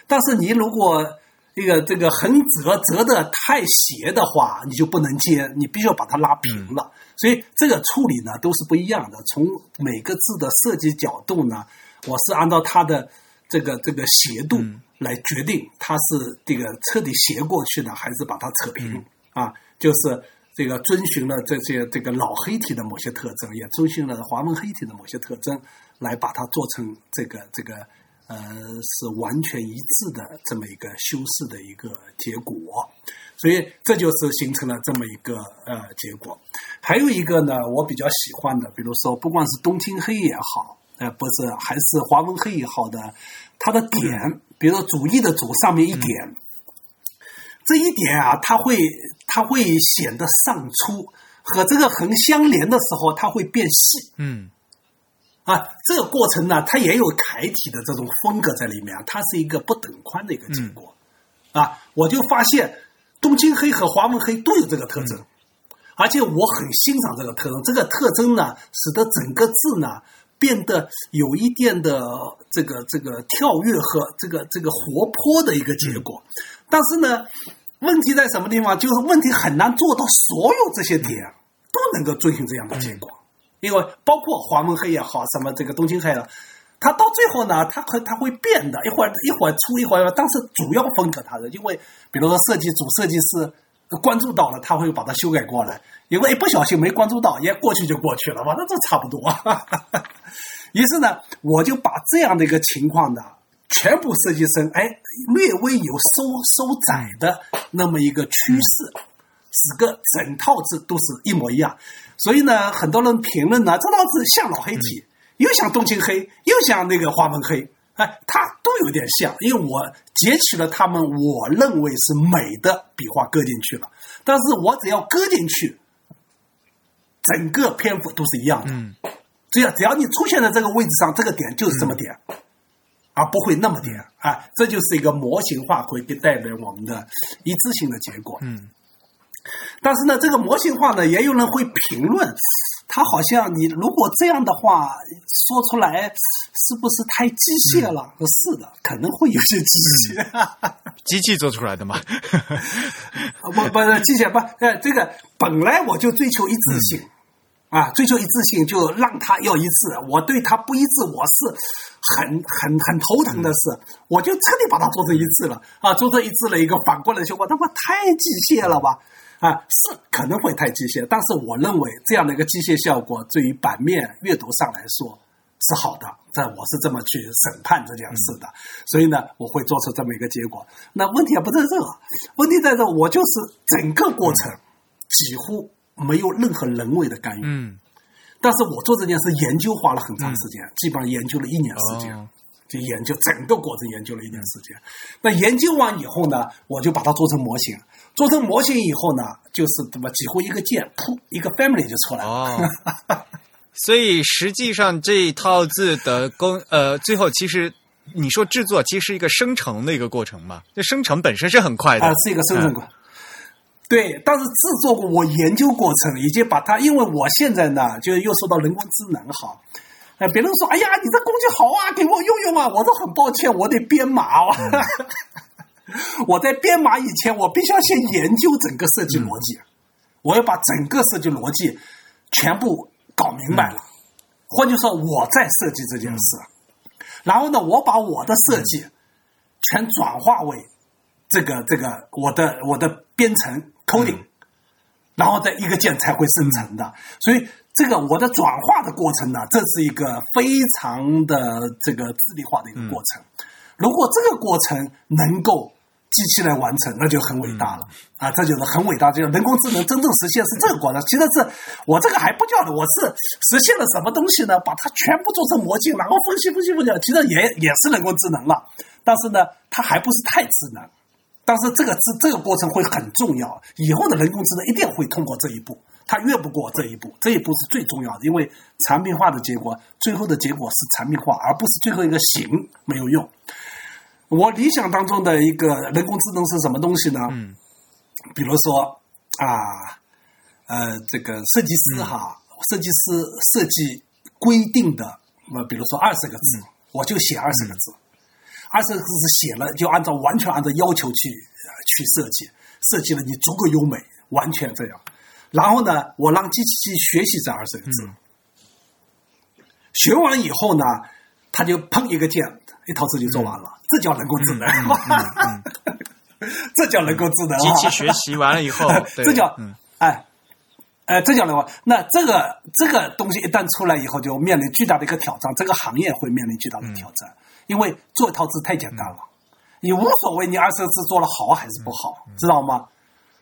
但是你如果这个这个横折折的太斜的话，你就不能尖，你必须要把它拉平了。所以这个处理呢都是不一样的。从每个字的设计角度呢，我是按照它的这个这个斜度来决定它是这个彻底斜过去呢，还是把它扯平啊。就是这个遵循了这些这个老黑体的某些特征，也遵循了华文黑体的某些特征，来把它做成这个这个呃是完全一致的这么一个修饰的一个结果，所以这就是形成了这么一个呃结果。还有一个呢，我比较喜欢的，比如说不管是东青黑也好，呃不是还是华文黑也好的，它的点，比如说主义的主上面一点。这一点啊，它会它会显得上粗，和这个横相连的时候，它会变细。嗯，啊，这个过程呢，它也有楷体的这种风格在里面，它是一个不等宽的一个结果。啊，我就发现东京黑和华文黑都有这个特征，而且我很欣赏这个特征。这个特征呢，使得整个字呢变得有一点的这个这个跳跃和这个这个活泼的一个结果。但是呢，问题在什么地方？就是问题很难做到所有这些点都能够遵循这样的结果，因为包括黄文黑也好，什么这个东京黑了，它到最后呢，它可它会变的，一会儿一会儿粗一会儿，但是主要风格它的，因为比如说设计主设计师关注到了，他会把它修改过来，因为一不小心没关注到，也过去就过去了，反正这差不多。[laughs] 于是呢，我就把这样的一个情况呢。全部设计成哎，略微有收收窄的那么一个趋势，使个整套字都是一模一样。所以呢，很多人评论呢，这套字像老黑体，又像东青黑，又像那个花纹黑，哎，它都有点像。因为我截取了他们我认为是美的笔画搁进去了，但是我只要搁进去，整个篇幅都是一样的。嗯，只要只要你出现在这个位置上，这个点就是这么点。而不会那么点啊，这就是一个模型化会给带来我们的一致性的结果。嗯，但是呢，这个模型化呢，也有人会评论，他好像你如果这样的话说出来，是不是太机械了？是的，可能会有些机械，[laughs] 机器做出来的嘛？[laughs] 不不是机械不，呃，这个本来我就追求一致性。啊，追求一致性就让他要一致，我对他不一致，我是很很很头疼的事，我就彻底把它做成一致了啊，做成一致了一个反过来效果，他妈太机械了吧？啊，是可能会太机械，但是我认为这样的一个机械效果对于版面阅读上来说是好的，这我是这么去审判这件事的，所以呢，我会做出这么一个结果。那问题也不在这，问题在这，我就是整个过程几乎。没有任何人为的干预，嗯，但是我做这件事研究花了很长时间，基本上研究了一年时间，就研究整个过程研究了一年时间。那研究完以后呢，我就把它做成模型，做成模型以后呢，就是怎么几乎一个键，噗，一个 family 就出来了。哦，[laughs] 所以实际上这一套字的工，呃，最后其实你说制作其实是一个生成的一个过程嘛？这生成本身是很快的，啊，是一个生成过。对，但是制作过，我研究过程，已经把它，因为我现在呢，就又说到人工智能哈，哎，别人说，哎呀，你这工具好啊，给我用用啊，我都很抱歉，我得编码啊。[laughs] 我在编码以前，我必须要先研究整个设计逻辑，我要把整个设计逻辑全部搞明白了，或者说，我在设计这件事。然后呢，我把我的设计全转化为这个这个我的我的编程 coding，、然后再一个键才会生成的。所以这个我的转化的过程呢，这是一个非常的这个智力化的一个过程。如果这个过程能够机器来完成，那就很伟大了啊！这就是很伟大，就是人工智能真正实现是这个过程。其实是我这个还不叫的，我是实现了什么东西呢？把它全部做成魔镜，然后分析分析分析，其实也也是人工智能了。但是呢，它还不是太智能。但是这个这这个过程会很重要，以后的人工智能一定会通过这一步，它越不过这一步，这一步是最重要的，因为产品化的结果，最后的结果是产品化，而不是最后一个形没有用。我理想当中的一个人工智能是什么东西呢？嗯，比如说啊，呃，这个设计师哈，设计师设计规定的，呃，比如说二十个字，我就写二十个字，二十个字写了就按照完全按照要求去呃去设计，设计了你足够优美，完全这样。然后呢，我让机器去学习这二十个字，学完以后呢，他就砰一个键，一套字就做完了，这叫人工智能，这叫人工智能啊！机器学习完了以后，[laughs] 这叫嗯哎。哎，这叫什么？那这个这个东西一旦出来以后，就面临巨大的一个挑战，这个行业会面临巨大的挑战，因为做一套字太简单了，你无所谓你二十个字做的好还是不好，知道吗？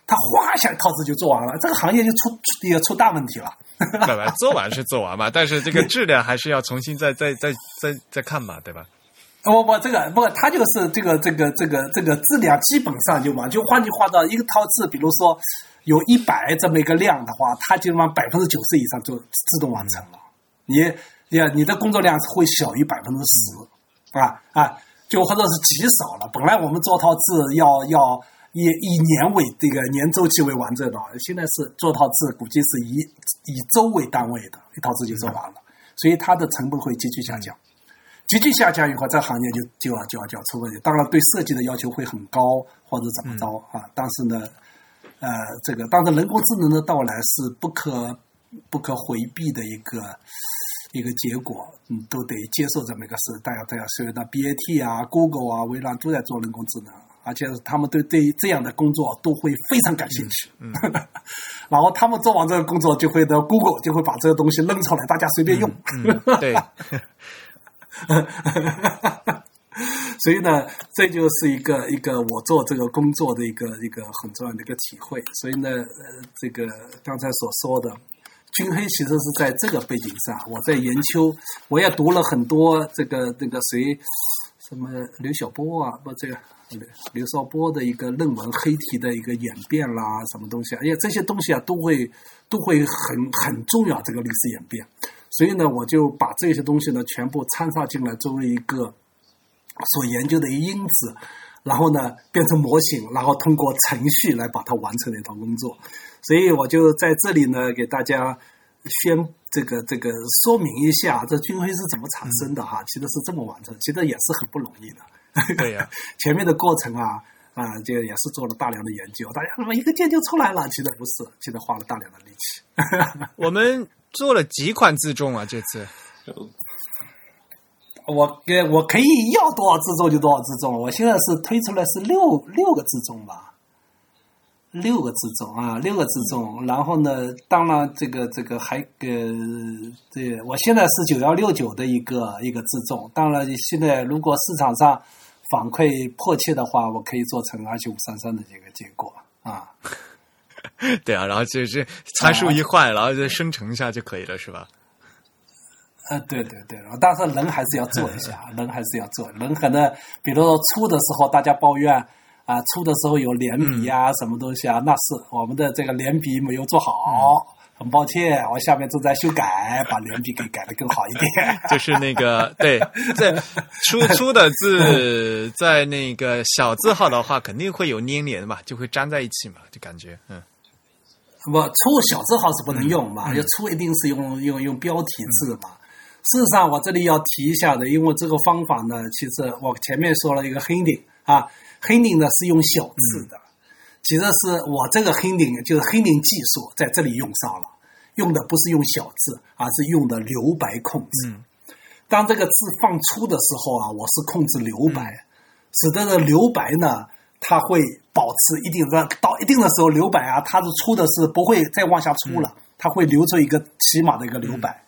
他哗一下一套字就做完了，这个行业就出出也出大问题了。不不，做完是做完嘛，[laughs] 但是这个质量还是要重新再再再再再看嘛，对吧？我我这个不，他就是这个这个这个这个质量基本上就完，就换句话到一个套字，比如说有一百这么一个量的话，它基本上百分之九十以上就自动完成了。你你，你的工作量会小于百分之十，啊啊，就或者是极少了。本来我们做套字要要以以年为这个年周期为完整的，现在是做套字估计是以以周为单位的，一套字就做完了，所以它的成本会急剧下降。急剧下降以后，这行业就就要就要就要出问题。当然，对设计的要求会很高，或者怎么着啊？但是呢，呃，这个当然人工智能的到来是不可不可回避的一个一个结果，嗯，都得接受这么一个事。大家大家所有的 BAT 啊、Google 啊、微软都在做人工智能，而且他们对对这样的工作都会非常感兴趣。嗯，[laughs] 然后他们做完这个工作，就会到 Google 就会把这个东西扔出来，大家随便用。嗯，对，[laughs] 所以呢，这就是一个一个我做这个工作的一个一个很重要的一个体会。所以呢，呃，这个刚才所说的军黑，其实是在这个背景上，我在研究，我也读了很多这个那个谁，什么刘晓波啊，不这个刘刘少波的一个论文，黑体的一个演变啦，什么东西，而且这些东西啊，都会都会很很重要，这个历史演变。所以呢，我就把这些东西呢全部掺杂进来，作为一个所研究的一个因子，然后呢变成模型，然后通过程序来把它完成的一套工作。所以我就在这里呢给大家宣这个这个说明一下，这军徽是怎么产生的哈，其实是这么完成，其实也是很不容易的。对呀、[laughs] 前面的过程啊啊，就也是做了大量的研究，大家怎么一个键就出来了？其实不是，其实花了大量的力气。[laughs] 我们做了几款自重啊，这次 [laughs] 我给我可以要多少自重就多少自重，我现在是推出来是六六个自重吧，六个自重啊，六个自重。然后呢，当然这个这个还呃，这我现在是九幺六九的一个一个自重。当然，现在如果市场上反馈迫切的话，我可以做成二七五三三的这个结果啊。[laughs] 对啊，然后就是参数一换，然后再生成一下就可以了，是吧？呃，对对对，然后但是人还是要做一下，[laughs] 人还是要做。人可能，比如说出的时候，大家抱怨啊，出的时候有连笔啊，什么东西啊，那是我们的这个连笔没有做好，很抱歉，我下面正在修改，把连笔给改得更好一点。[laughs] 就是那个对，在出出的字 [laughs] 在那个小字号的话，肯定会有粘连嘛，就会粘在一起嘛，就感觉嗯。不出小字号是不能用嘛，要出一定是用用用标题字嘛。事实上，我这里要提一下的，因为这个方法呢，其实我前面说了一个 heading 啊，heading 呢是用小字的，其实是我这个 heading 就是 heading 技术在这里用上了，用的不是用小字，而是用的留白控制。当这个字放粗的时候啊，我是控制留白，使得这留白呢，它会保持一定的到一定的时候留白啊，它是粗的是不会再往下粗了，它会留出一个起码的一个留白，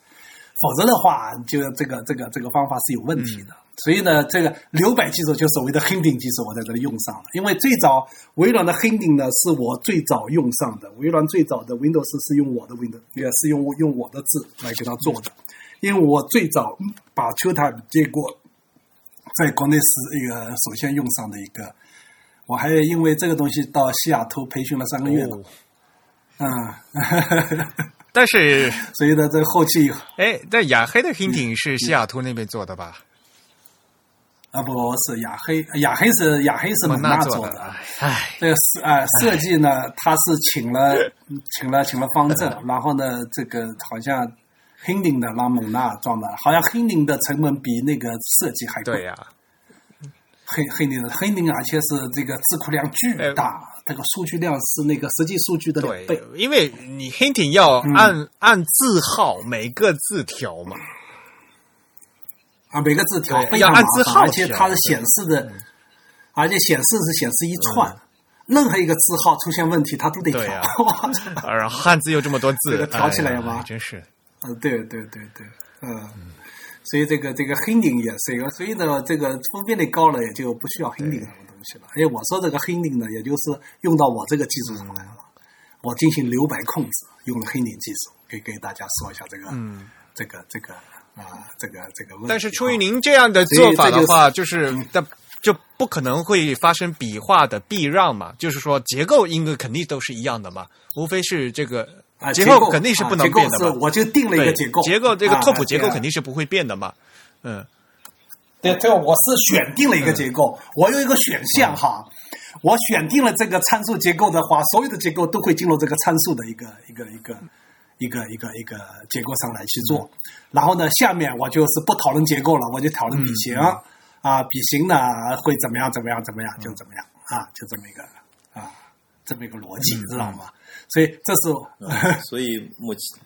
否则的话，就这个这个这个方法是有问题的。所以呢，这个留白技术就所谓的 Hinding 技术，我在这里用上了。因为最早微软的 Hinding 呢，是我最早用上的。微软最早的 Windows 是用我的 Windows，也是用用我的字来给它做的。因为我最早把 QType 结果在国内是一个首先用上的一个，我还因为这个东西到西雅图培训了三个月呢。嗯，[laughs] 但是所以呢，这个后期哎，但雅黑的 Hinting 是西雅图那边做的吧？啊，不是雅黑，雅黑是雅黑是蒙纳做的。哎，这个设啊设计呢，他是请了请了请了方正，然后呢，这个好像 hinting 的让蒙纳装的，好像 hinting 的成本比那个设计还贵。对呀，黑黑 d 的 Hinding，而且是这个智库量巨大，这个数据量是那个实际数据的两倍。因为你 Hinting 要按按字号每个字调嘛。啊，每个字条非常麻烦，而且它是显示的，而且显示是显示一串，任何一个字号出现问题，它都得调。[laughs] 然后汉字又这么多字，这个调起来吗？真是。嗯，对对对对，嗯，所以这个这个 hinting 也是一个，所以呢，这个分辨率高了，也就不需要么东西了。哎，我说这个 Hinding 呢，也就是用到我这个技术上来了，我进行留白控制，用了 Hinding 技术，给给大家说一下这个，嗯这个这个。啊，这个这个问题。但是出于您这样的做法的话，就是的就不可能会发生笔画的避让嘛？就是说结构应该肯定都是一样的嘛，无非是这个结构肯定是不能变的嘛。我就定了一个结构，结构这个拓扑结构肯定是不会变的嘛。嗯，对，这个我是选定了一个结构，我有一个选项哈，我选定了这个参数结构的话，所有的结构都会进入这个参数的一个一个一个。一个一个一个结构上来去做，然后呢，下面我就是不讨论结构了，我就讨论笔型。啊，笔型呢会怎么样怎么样怎么样就怎么样。啊，就这么一个啊，这么一个逻辑，知道吗？所以这是，所以目前，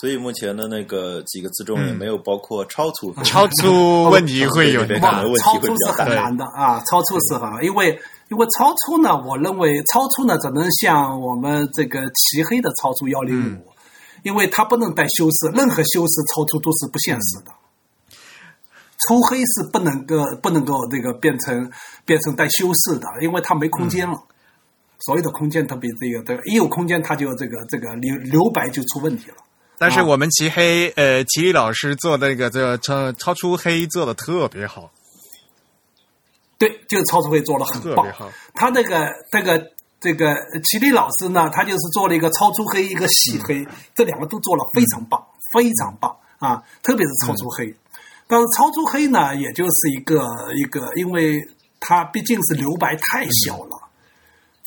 所以目前的那个几个字中也没有包括超粗，超粗问题会有点大，超粗是很难的啊，超粗是很难，因为因为超粗呢，我认为超粗呢只能像我们这个漆黑的超粗幺零五。因为它不能带修饰，任何修饰超出都是不现实的。粗黑是不能够不能够这个变成变成带修饰的，因为它没空间了。所有的空间特别这个，这个一有空间，它就这个这个留留白就出问题了。但是我们齐黑呃齐力老师做那个这个超超出黑做的特别好。对，就是超出黑做的很棒。他那个那个。这个齐力老师呢，他就是做了一个超出黑，一个细黑，这两个都做了非常棒，非常棒啊！特别是超出黑，但是超出黑呢，也就是一个一个，因为它毕竟是留白太小了，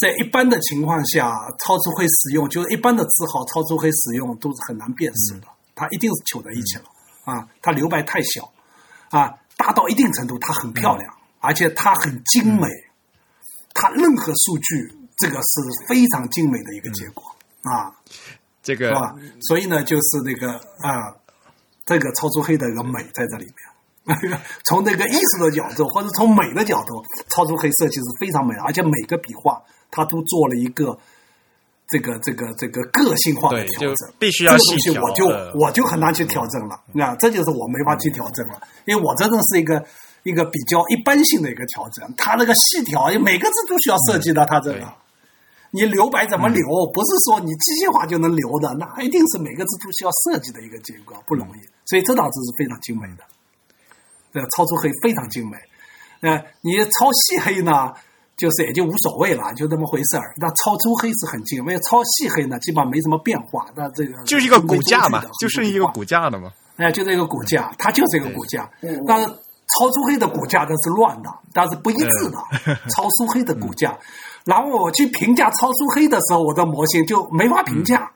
在一般的情况下，超粗黑使用就是一般的字号，超粗黑使用都是很难辨识的，它一定是糗在一起了啊！它留白太小啊，大到一定程度，它很漂亮，而且它很精美，它任何数据。这个是非常精美的一个结果啊，这个是吧？所以呢，就是那个啊，这个超出黑的一个美在这里面。[laughs] 从那个艺术的角度，或者从美的角度，超出黑设计是非常美，而且每个笔画它都做了一个这个这个这个个性化的调整。必须要细调，我就我就很难去调整了。那这就是我没法去调整了，因为我真的是一个。一个比较一般性的一个调整，它那个细条，每个字都需要设计的。它这个，你留白怎么留？不是说你机械化就能留的，那一定是每个字都需要设计的一个结构，不容易。所以这道字是非常精美的，这个超出黑非常精美。呃，你超细黑呢，就是也就无所谓了，就那么回事儿。那超粗黑是很近，没有，超细黑呢，基本上没什么变化。那这个就是一个骨架嘛，就是一个骨架的嘛。哎，就是一个骨架，它就是一个骨架，但是。超粗黑的骨架它是乱的，但是不一致的。[laughs] 超粗黑的骨架，然后我去评价超粗黑的时候，我的模型就没法评价。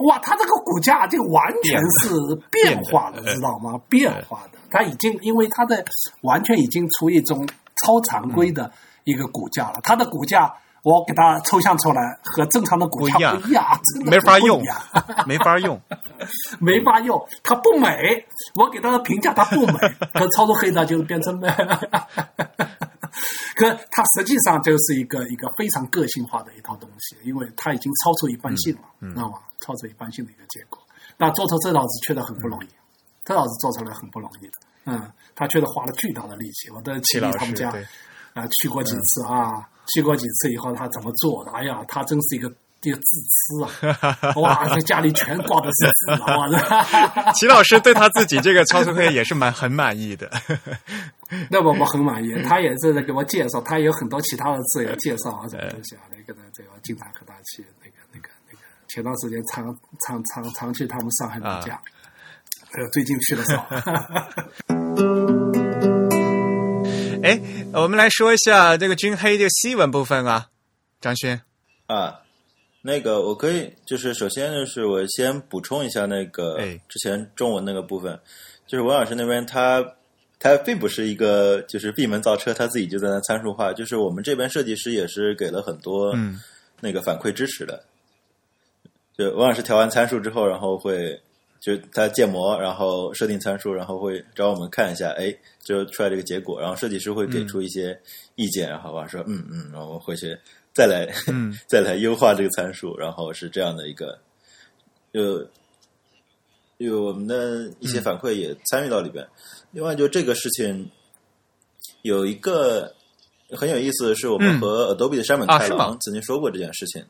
哇，它这个骨架就完全是变化的，知道吗？变化的，它已经因为它的完全已经处于一种超常规的一个股价了。它的股价我给它抽象出来，和正常的股价不一样 [laughs] 没法用 [laughs] 没法用。[laughs] 没法用，它不美。我给它的评价，它不美。可操作黑呢就变成美，可它实际上就是一个一个非常个性化的一套东西，因为它已经超出一般性了，知道吗？超出一般性的一个结果。那做出这道子确实很不容易，这道子做出来很不容易的。嗯，他确实花了巨大的力气。我的齐老师亲戚他们家对啊、去过几次啊，去过几次以后，他怎么做的？哎呀，他真是一个一个自私啊！[laughs] 哇，这家里全挂的是字啊！哇，[laughs] 齐老师对他自己这个超速黑也是蛮很满意的。[laughs] 那么我很满意。他也是在给我介绍，他也有很多其他的字也介绍啊，什么东西啊，那个呢，这个经常和他去那个那个那个，前段时间常常常常去他们上海老家，呃，最近去的少。哎，我们来说一下这个军黑这个西文部分啊，张轩。啊，那个我可以，就是首先就是我先补充一下那个哎之前中文那个部分，就是文老师那边他他并不是一个就是闭门造车，他自己就在那参数化，就是我们这边设计师也是给了很多嗯那个反馈支持的。就文老师调完参数之后，然后会就他建模，然后设定参数，然后会找我们看一下，哎，就出来这个结果，然后设计师会给出一些意见，然后吧说嗯嗯，然后我回去再来、嗯 [laughs] 再来优化这个参数，然后是这样的一个，就有我们的一些反馈也参与到里边。另外，就这个事情有一个很有意思的是，我们嗯和 Adobe 的山本太郎曾经说过这件事情。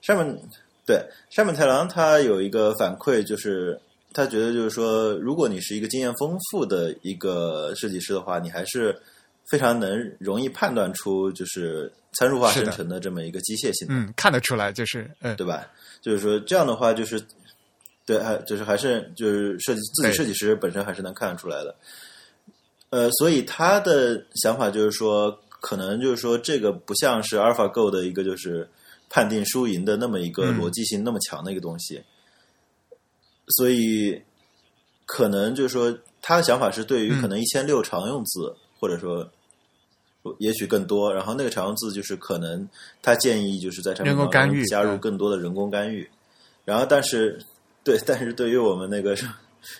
山本对山本太郎他有一个反馈，就是他觉得就是说，如果你是一个经验丰富的一个设计师的话，你还是非常能容易判断出就是参数化生成的这么一个机械性。嗯，看得出来，就是嗯对吧？就是说这样的话，就是对，还就是还是就是设计自己设计师本身还是能看得出来的。呃，所以他的想法就是说，可能就是说这个不像是 AlphaGo 的一个就是判定输赢的那么一个嗯。逻辑性那么强的一个东西，所以可能就是说他的想法是对于嗯。可能一千六常用字，或者说。也许更多，然后那个常用字就是可能他建议就是在产品当中加入更多的人工干预，然后但是对，[laughs] 但是对于我们那个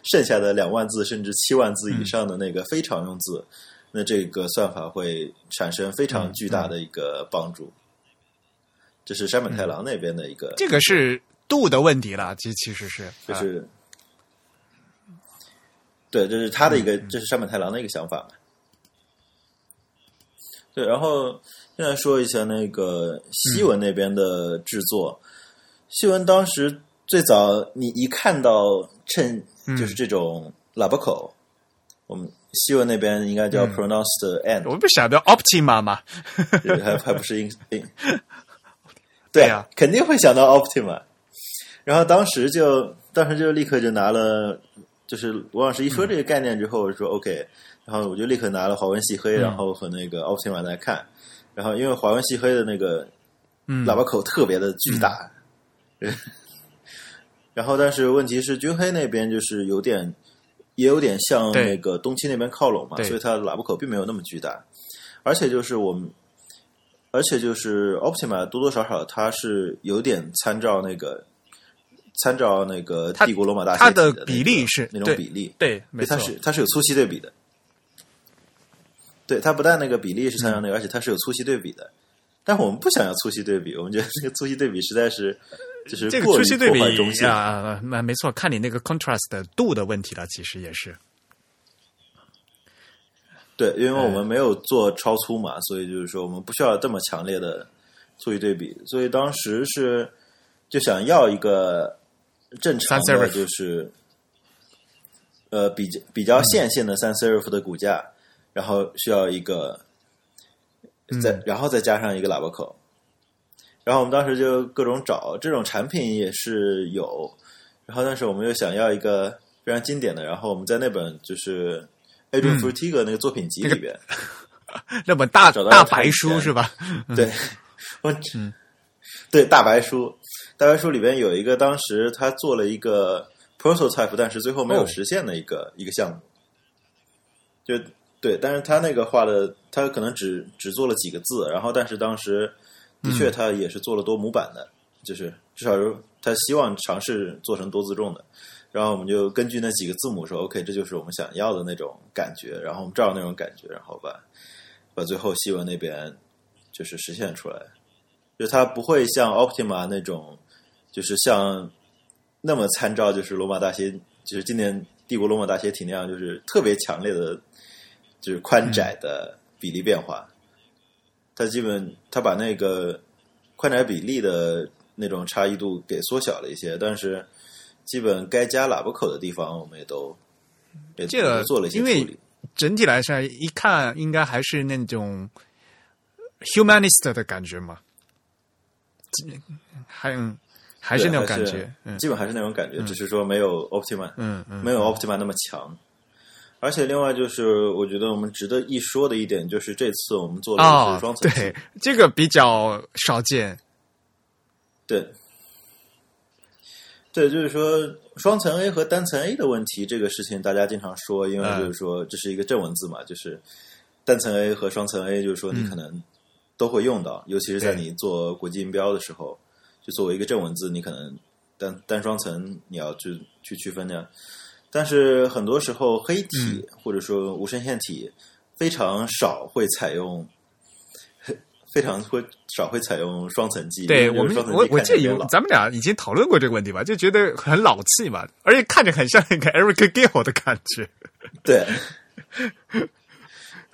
剩下的两万字甚至七万字以上的那个非常用字，那这个算法会产生非常巨大的一个帮助。这是山本太郎那边的一个，这个是度的问题了，其其实是啊就是，对，这是他的一个，这是山本太郎的一个想法嘛。对，然后现在说一下那个西文那边的制作。西文当时最早，你一看到趁就是这种喇叭口，我们西文那边应该叫 pronounced end，、我不想到 Optima 嘛，[laughs] 对还还不是 in in，对对啊肯定会想到 Optima。然后当时就当时就立刻就拿了，就是罗老师一说这个概念之后，我说 OK，然后我就立刻拿了华文细黑，嗯。然后和那个 Optima 来看，然后因为华文细黑的那个嗯。喇叭口特别的巨大，[laughs] 然后但是问题是军黑那边就是有点也有点向那个东七那边靠拢嘛，所以它的喇叭口并没有那么巨大，而且就是我们。而且就是 Optima 多多少少它是有点参照那个参照那个帝国罗马大它的比例是那种比例，对，没对，错它，是它是有粗细对比的。对，它不但那个比例是参照那个，而且它是有粗细对比的。但我们不想要粗细对比，我们觉得这个粗细对比实在是就是这个粗细对。比啊，那没错，看你那个 contrast 的度的问题了，其实也是。对，因为我们没有做超粗嘛，所以就是说我们不需要这么强烈的粗细对比，所以当时是就想要一个正常的，就是呃比较比较线性的 sans serif 的骨架，然后需要一个再然后再加上一个喇叭口，然后我们当时就各种找这种产品也是有，然后但是我们又想要一个非常经典的，然后我们在那本就是 Adrian Frutiga 那个作品集里边，[laughs] 那本大大白书是吧？[laughs] 对，我嗯。对大白书，大白书里边有一个当时他做了一个 prototype，但是最后没有哦。实现的一个、一个项目，就对，但是他那个画的，他可能只只做了几个字，然后但是当时的确他也是做了多模板的，就是至少是他希望尝试做成多字重的。然后我们就根据那几个字母说，OK，这就是我们想要的那种感觉，然后我们照那种感觉，然后把把最后西文那边就是实现出来。就它不会像 Optima 那种，就是像那么参照，就是罗马大斜，就是今年帝国罗马大斜体那样，就是特别强烈的，就是宽窄的比例变化。它基本它把那个宽窄比例的那种差异度给缩小了一些，但是基本该加喇叭口的地方，我们也都也这个都做了一些因为处理。整体来说，一看应该还是那种 humanist 的感觉嘛，还嗯还是那种感觉，嗯。基本还是那种感觉，只是说没有 Optima，嗯嗯，没有 Optima 那么强。而且另外就是，我觉得我们值得一说的一点就是，这次我们做的哦是双，层机，对，这个比较少见，对，对，就是说双层 A 和单层 A 的问题，这个事情大家经常说，因为嗯就是说这是一个正文字嘛，就是单层 A 和双层 A，就是说你可能都会用到，尤其是在你做国际音标的时候，就作为一个正文字，你可能单单双层你要去去区分的。但是很多时候黑体、嗯或者说无声线体非常少会采用。非常会少会采用双层记忆，对我们我我记得有咱们俩已经讨论过这个问题吧，就觉得很老气嘛，而且看着很像那个 Eric Gill 的感觉，对，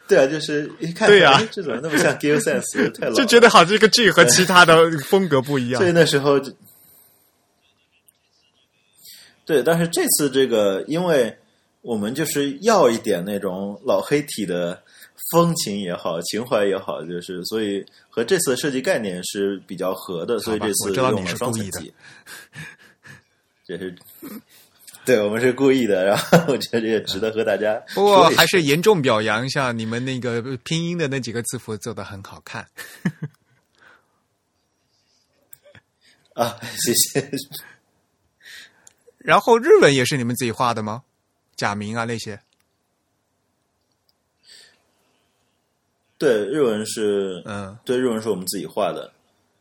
对啊，就是一看，对呀哎这怎么那么像 Gill Sense？[laughs] 太老，就觉得好像这个剧和其他的风格不一样所。以那时候就，对，但是这次这个，因为我们就是要一点那种老黑体的风情也好，情怀也好，就是所以和这次的设计概念是比较合的，所以这次知道你用了是故意的双层机，这是。对，我们是故意的，然后我觉得也值得和大家不过还是严重表扬一下你们那个拼音的那几个字符做的很好看。[laughs] 啊，谢谢。[laughs] 然后日文也是你们自己画的吗？假名啊那些？对，日文是嗯，对，日文是我们自己画的，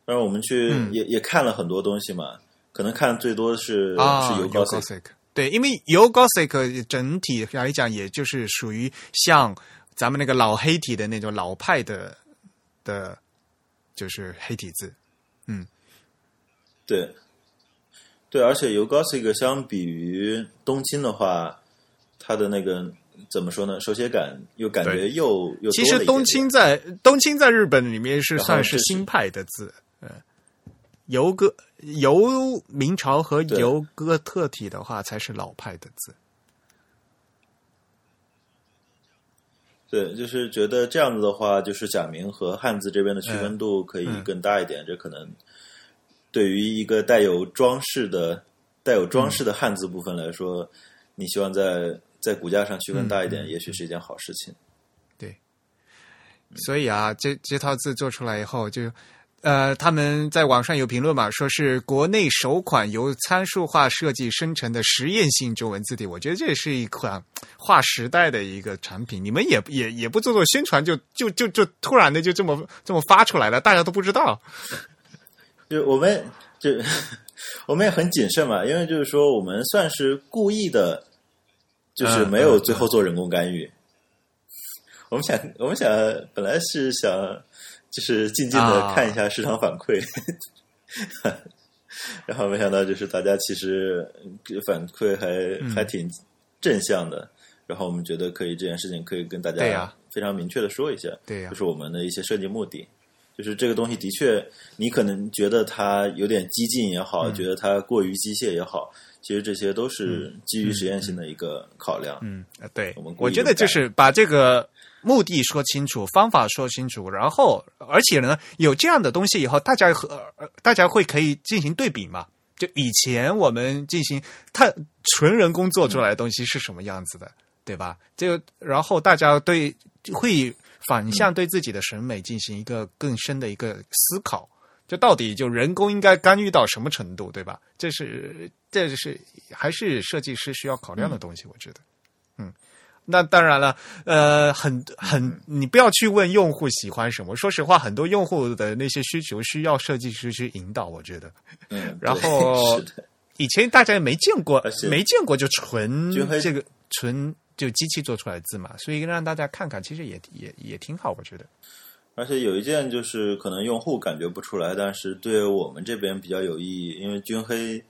但是我们去、嗯。也也看了很多东西嘛，可能看最多的是、啊是 y u g o o g s o i s i c 对，因为 y o g o s i c 整体来讲，也就是属于像咱们那个老黑体的那种老派的的，就是黑体字。嗯。对，对，而且 u g o s i c 相比于东京的话，它的那个怎么说呢？手写感又感觉又又其实冬青在冬青在日本里面是算是新派的字，嗯，游哥游明朝和对尤哥特体的话才是老派的字。对，就是觉得这样子的话，就是假名和汉字这边的区分度可以嗯更大一点。这可能对于一个带有装饰的、带有装饰的汉字部分来说，你希望在在股价上区分大一点，也许是一件好事情。对所以啊，这这套字做出来以后，就呃，他们在网上有评论嘛，说是国内首款由参数化设计生成的实验性中文字体。我觉得这是一款划时代的一个产品。你们也也也不做做宣传就，就就就突然的就这么这么发出来了，大家都不知道。[laughs] 就我们就 [laughs] 我们也很谨慎嘛，因为就是说我们算是故意的，就是嗯没有最后做人工干预。我们想，我们想本来是想就是静静的啊。看一下市场反馈，[laughs] 然后没想到就是大家其实反馈还、嗯。还挺正向的，然后我们觉得可以这件事情可以跟大家非常明确的说一下，对呀就是我们的一些设计目的。就是这个东西的确，你可能觉得它有点激进也好，嗯。觉得它过于机械也好，其实这些都是基于实验性的一个考量。嗯，呃对我们，我觉得就是把这个目的说清楚，方法说清楚，然后而且呢，有这样的东西以后，大家和呃大家会可以进行对比嘛。就以前我们进行它纯人工做出来的东西是什么样子的，对吧？就然后大家对会反向对自己的审美进行一个更深的一个思考。就到底就人工应该干预到什么程度，对吧？这是这是还是设计师需要考量的东西，我觉得。嗯那当然了，呃，很很，你不要去问用户喜欢什么。说实话，很多用户的那些需求需要设计师去引导。我觉得，嗯，然后以前大家也没见过，没见过就纯这个纯就机器做出来的字嘛，所以让大家看看，其实也也也挺好，我觉得。而且有一件就是可能用户感觉不出来，但是对我们这边比较有意义，因为军黑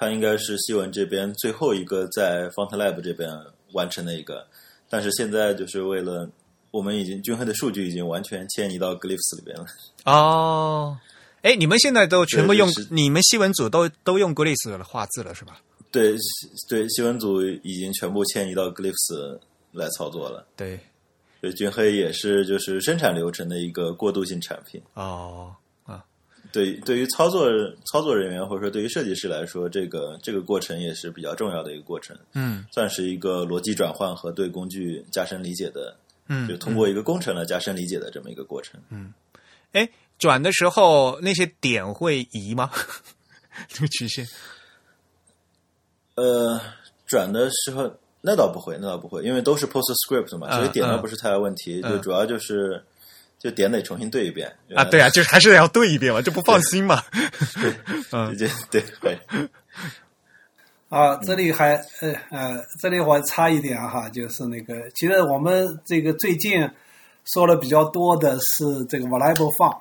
他应该是西文这边最后一个在 FontLab 这边完成的一个，但是现在就是为了我们已经军黑的数据已经完全迁移到 Glyphs 里边了。哦，哎，你们现在都全部用就是你们西文组都都用 Glyphs 画字了是吧？对对，西文组已经全部迁移到 Glyphs 来操作了。对，对，君黑也是就是生产流程的一个过渡性产品。哦啊，对，对于操作操作人员或者说对于设计师来说，这个这个过程也是比较重要的一个过程，嗯。算是一个逻辑转换和对工具加深理解的，嗯，就通过一个工程来加深理解的这么一个过程。嗯。哎，转的时候那些点会移吗？[laughs] 这个曲线。呃，转的时候那倒不会，那倒不会，因为都是 PostScript 嘛，嗯所以点倒嗯。不是太大问题，嗯。就主要就是就点得重新对一遍啊，对啊，就是还是要对一遍嘛，就不放心嘛。[laughs] 嗯对对会。啊，这里还呃呃，这里我插一点哈，就是那个，其实我们这个最近说的比较多的是这个 variable form，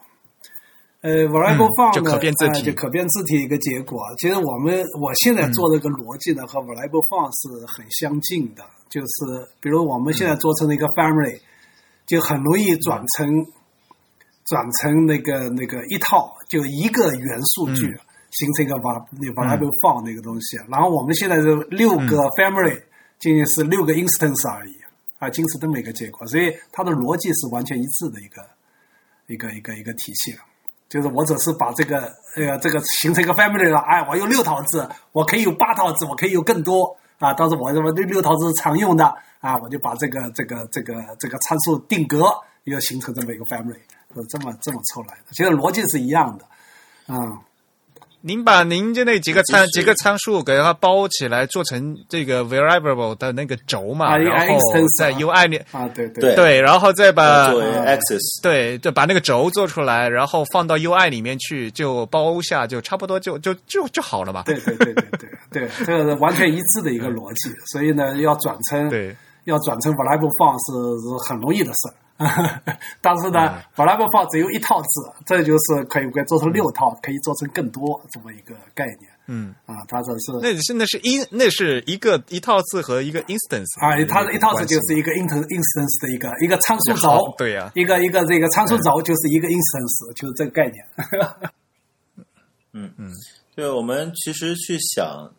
呃，variable 嗯 form 就呢，可变字体啊就可变字体一个结果。其实我们我现在做这个逻辑呢，和 variable form 是很相近的，就是比如我们现在做成了一个 family，就很容易转成转成那个那个一套，就一个元数据。形成一个 var variable form 那个东西，然后我们现在是六个 family，仅仅是六个 instance 而已，啊，仅此这么一个结果，所以它的逻辑是完全一致的一个一个一个一个体系。就是我只是把这个呃这个形成一个 family 了，哎，我有六套字，我可以有八套字，我可以有更多啊，当时我这么六六套是常用的啊，我就把这个这个这个这个参数定格，又形成这么一个 family，是这么这么凑来的。其实逻辑是一样的，啊。您把您就那几个参几个参数给它包起来，做成这个 variable 的那个轴嘛，然后在啊。UI 里啊，对对。对。对，然后再把作为啊 access，对就把那个轴做出来，然后放到 UI 里面去，就包下，就差不多就就就就好了嘛。对对对对对对，这个是完全一致的一个逻辑，所以呢，要转成对要转成 variable form 是是很容易的事。儿。但是呢、v a r i a b l e form 只有一套字，这就是可以可以做成六套，可以做成更多这么一个概念。嗯，啊。它这是那是那是一那是一个一套字和一个 instance 啊，它的一套字就是一个 inter instance 的一个一个参数轴，对呀。一个一个这个参数轴就是一个 instance，就是这个概念。[laughs] 嗯嗯。对，我们其实去想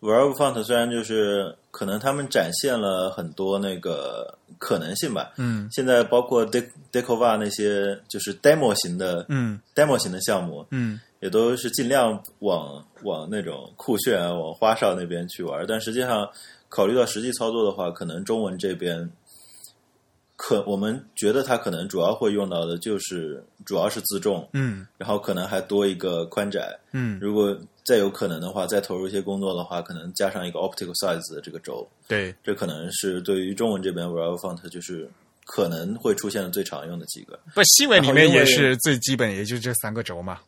variable font，虽然就是可能他们展现了很多那个可能性吧，嗯。现在包括 De Decova 那些就是 demo 型的，嗯。demo 型的项目，嗯。也都是尽量往往那种酷炫啊、往花哨那边去玩。但实际上，考虑到实际操作的话，可能中文这边，可我们觉得它可能主要会用到的就是主要是自重，嗯然后可能还多一个宽窄。嗯，如果再有可能的话，再投入一些工作的话，可能加上一个 optical size 的这个轴，对这可能是对于中文这边 variable font 就是可能会出现的最常用的几个。不西文里面也是最基本，也就这三个轴嘛。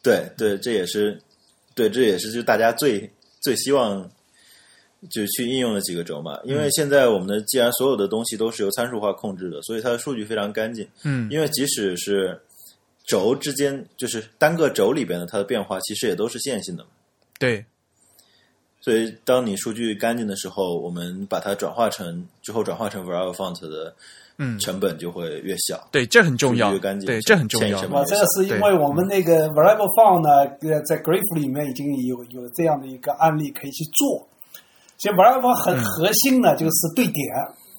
对对，这也是对，这也是就大家最最希望就去应用了几个轴嘛。因为现在我们的既然所有的东西都是由参数化控制的，所以它的数据非常干净。嗯因为即使是轴之间，就是单个轴里边的它的变化，其实也都是线性的嘛。对所以，当你数据干净的时候，我们把它转化成之后转化成 variable font 的嗯成本就会越小。对，这很重要越干，净对，这很重要迁移成。本啊，这个是因为我们那个 variable font 呢，呃，在 Graph 里面已经有有这样的一个案例可以去做。其实 variable 很核心的，就是对点，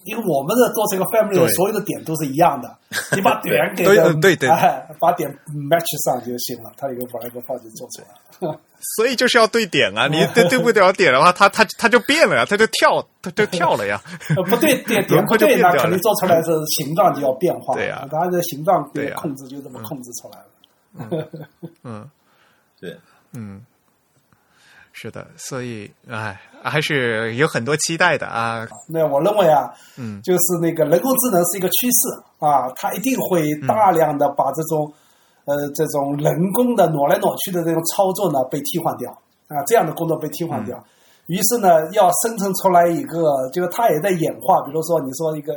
因为我们的做这个 family 的所有的点都是一样的，[laughs] 你把点给对对对哎，把点 match 上就行了，它一个 variable form 就做出来了。[laughs] 所以就是要对点啊，[laughs] 你对对不了点的话，它它它就变了呀，它就跳，它就跳了呀。呃不对，点点不对，那肯定做出来是形状就要变化。对呀当然这形状对控制就这么控制出来了。嗯对，嗯。是的，所以哎，还是有很多期待的啊。那我认为啊，嗯，就是那个人工智能是一个趋势啊，它一定会大量的把这种、呃这种人工的挪来挪去的这种操作呢被替换掉啊，这样的工作被替换掉。于是呢，要生成出来一个，就是它也在演化。比如说，你说一个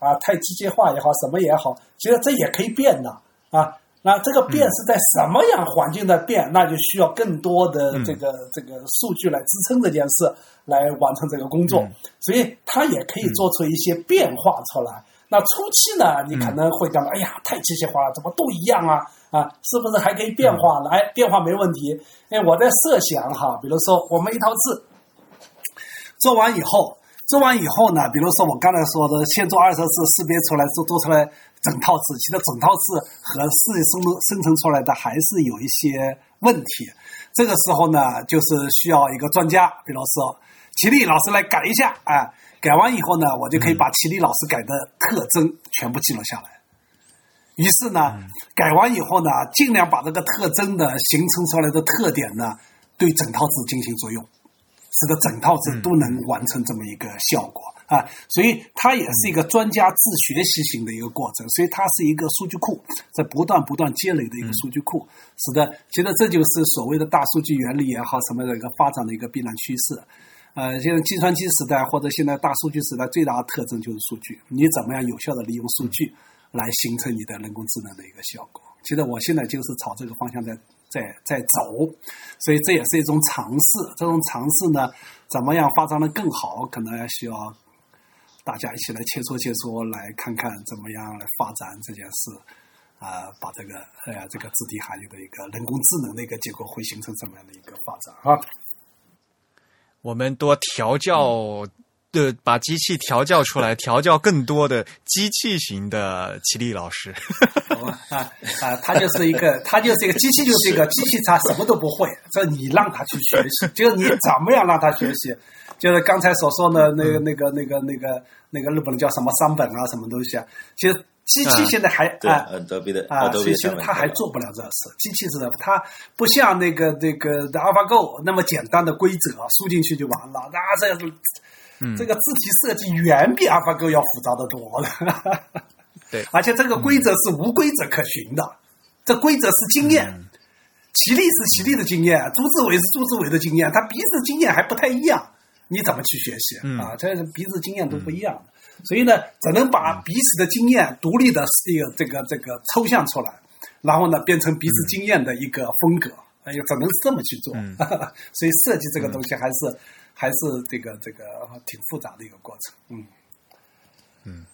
啊，太机械化也好，什么也好，其实这也可以变的啊。那这个变是在什么样环境的变？那就需要更多的这个这个数据来支撑这件事，来完成这个工作。所以它也可以做出一些变化出来。那初期呢，你可能会感到，哎呀，太机械化了，怎么都一样啊？啊，是不是还可以变化？来，变化没问题。哎，我在设想哈，比如说我们一套字。做完以后，做完以后呢？比如说我刚才说的，先做二十次识别出来，做做出来整套字，其实整套字和自己生生成出来的还是有一些问题。这个时候呢，就是需要一个专家，比如说齐力老师来改一下，哎，改完以后呢，我就可以把齐力老师改的特征全部记录下来。于是呢，改完以后呢，尽量把这个特征的形成出来的特点呢，对整套字进行作用。使得整套字都能完成这么一个效果啊，所以它也是一个专家自学习型的一个过程，所以它是一个数据库，在不断不断积累的一个数据库，使得其实这就是所谓的大数据原理也好，什么的一个发展的一个必然趋势。呃，现在计算机时代或者现在大数据时代最大的特征就是数据，你怎么样有效的利用数据来形成你的人工智能的一个效果？其实我现在就是朝这个方向在。在在走，所以这也是一种尝试。这种尝试呢，怎么样发展的更好，可能需要大家一起来切磋切磋，来看看怎么样来发展这件事。啊，把这个呃这个字体含义的一个人工智能的一个结果会形成怎么样的一个发展啊？我们多调教。的把机器调教出来，调教更多的机器型的齐力老师。啊啊，他就是一个，[laughs] 他就是一个机器，就是一个机器，他什么都不会。这你让他去学习，就是你怎么样让他学习？就是刚才所说的那个、那个、那个、那个、那个日本人叫什么三本啊，什么东西啊？其实机器现在还啊，啊，所以其实他还做不了这事。机器是的，它不像那个那个 AlphaGo 那么简单的规则输进去就完了。那这个。这个字体设计远比 AlphaGo 要复杂的多了，对，[laughs] 而且这个规则是无规则可循的，这规则是经验，齐力是齐力的经验，朱志伟是朱志伟的经验，他彼此经验还不太一样，你怎么去学习？啊？这彼此经验都不一样，所以呢，只能把彼此的经验独立的一个这个这个抽象出来，然后呢，变成彼此经验的一个风格，哎呦，只能是这么去做，[laughs] 所以设计这个东西还是。还是这个这个挺复杂的一个过程，嗯嗯，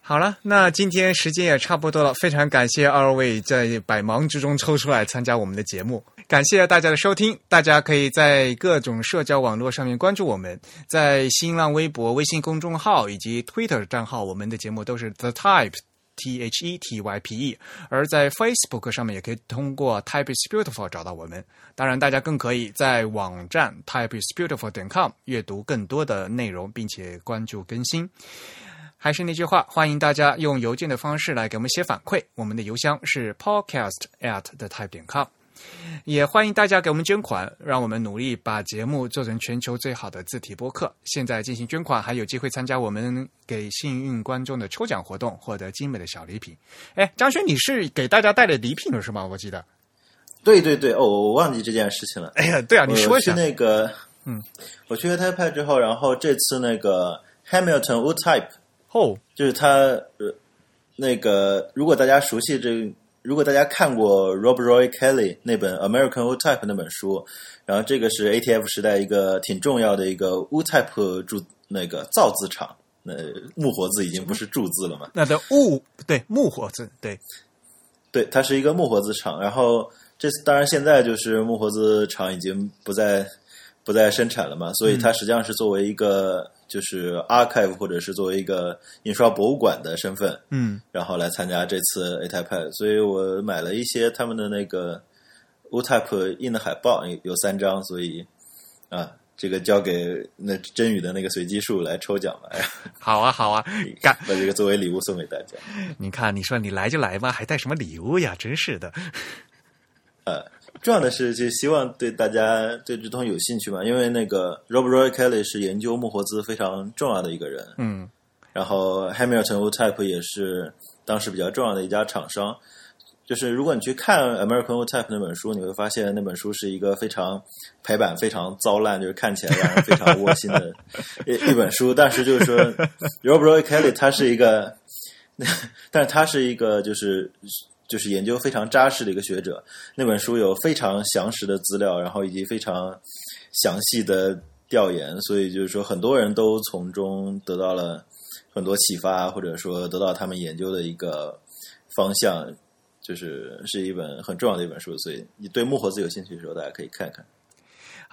好了，那今天时间也差不多了，非常感谢二位在百忙之中抽出来参加我们的节目，感谢大家的收听，大家可以在各种社交网络上面关注我们，在新浪微博、微信公众号以及 Twitter 账号，我们的节目都是 The Type。T H E T Y P E，而在 Facebook 上面也可以通过 Type is Beautiful 找到我们。当然，大家更可以在网站 Type is Beautiful 点 com 阅读更多的内容，并且关注更新。还是那句话，欢迎大家用邮件的方式来给我们写反馈。我们的邮箱是 Podcast at the Type 点 com。也欢迎大家给我们捐款，让我们努力把节目做成全球最好的字体播客。现在进行捐款，还有机会参加我们给幸运观众的抽奖活动，获得精美的小礼品。哎，张轩，你是给大家带了礼品了是吗？我记得。对对对，哦，我忘记这件事情了。哎呀，对啊，你说一下。那个，嗯，我去了 Type 之后，然后这次那个 Hamilton Wood Type，哦，就是他，呃，那个如果大家熟悉这。如果大家看过 Rob Roy Kelly 那本 American Wood Type 那本书，然后这个是 ATF 时代一个挺重要的一个 Wood Type 铸那个造字厂，那木活字已经不是铸字了嘛？那的木对木活字对，对，它是一个木活字厂。然后这当然现在就是木活字厂已经不再不再生产了嘛，所以它实际上是作为一个。就是 archive 或者是作为一个印刷博物馆的身份，嗯，然后来参加这次 A Type，所以我买了一些他们的那个 U Type 印的海报，有三张，所以啊，这个交给那真宇的那个随机数来抽奖吧。[laughs] 好啊，好啊，[laughs] 干把这个作为礼物送给大家。你看，你说你来就来吧，还带什么礼物呀？真是的。[laughs] 呃，重要的是，就希望对大家对这东西有兴趣嘛，因为那个 Robert Roy Kelly 是研究木活字非常重要的一个人，嗯然后 Hamilton Woodtype 也是当时比较重要的一家厂商。就是如果你去看 American Woodtype 那本书，你会发现那本书是一个非常排版非常糟烂，就是看起来让人非常窝心的 [laughs] 一一本书。但是就是说，Robert Roy Kelly 他是一个，[laughs] 但是他是一个就是就是研究非常扎实的一个学者。那本书有非常详实的资料，然后以及非常详细的调研，所以就是说很多人都从中得到了很多启发，或者说得到他们研究的一个方向。就是是一本很重要的一本书，所以你对木盒子有兴趣的时候，大家可以看看。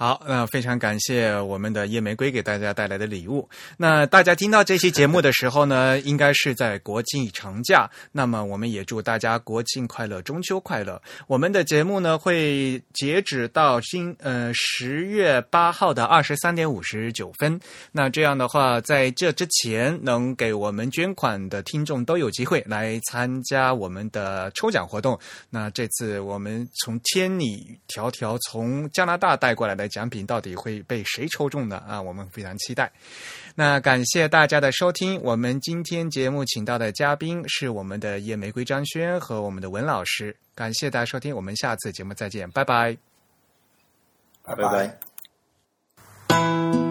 好，那非常感谢我们的夜玫瑰给大家带来的礼物。那大家听到这期节目的时候呢，应该是在国庆长假。那么我们也祝大家国庆快乐，中秋快乐。我们的节目呢会截止到今呃十月八号的二十三点五十九分。那这样的话，在这之前能给我们捐款的听众都有机会来参加我们的抽奖活动。那这次我们从千里迢迢从加拿大带过来的。奖品到底会被谁抽中呢？啊，我们非常期待。那感谢大家的收听，我们今天节目请到的嘉宾是我们的叶玫瑰、张轩和我们的文老师。感谢大家收听，我们下次节目再见，拜拜，拜拜拜。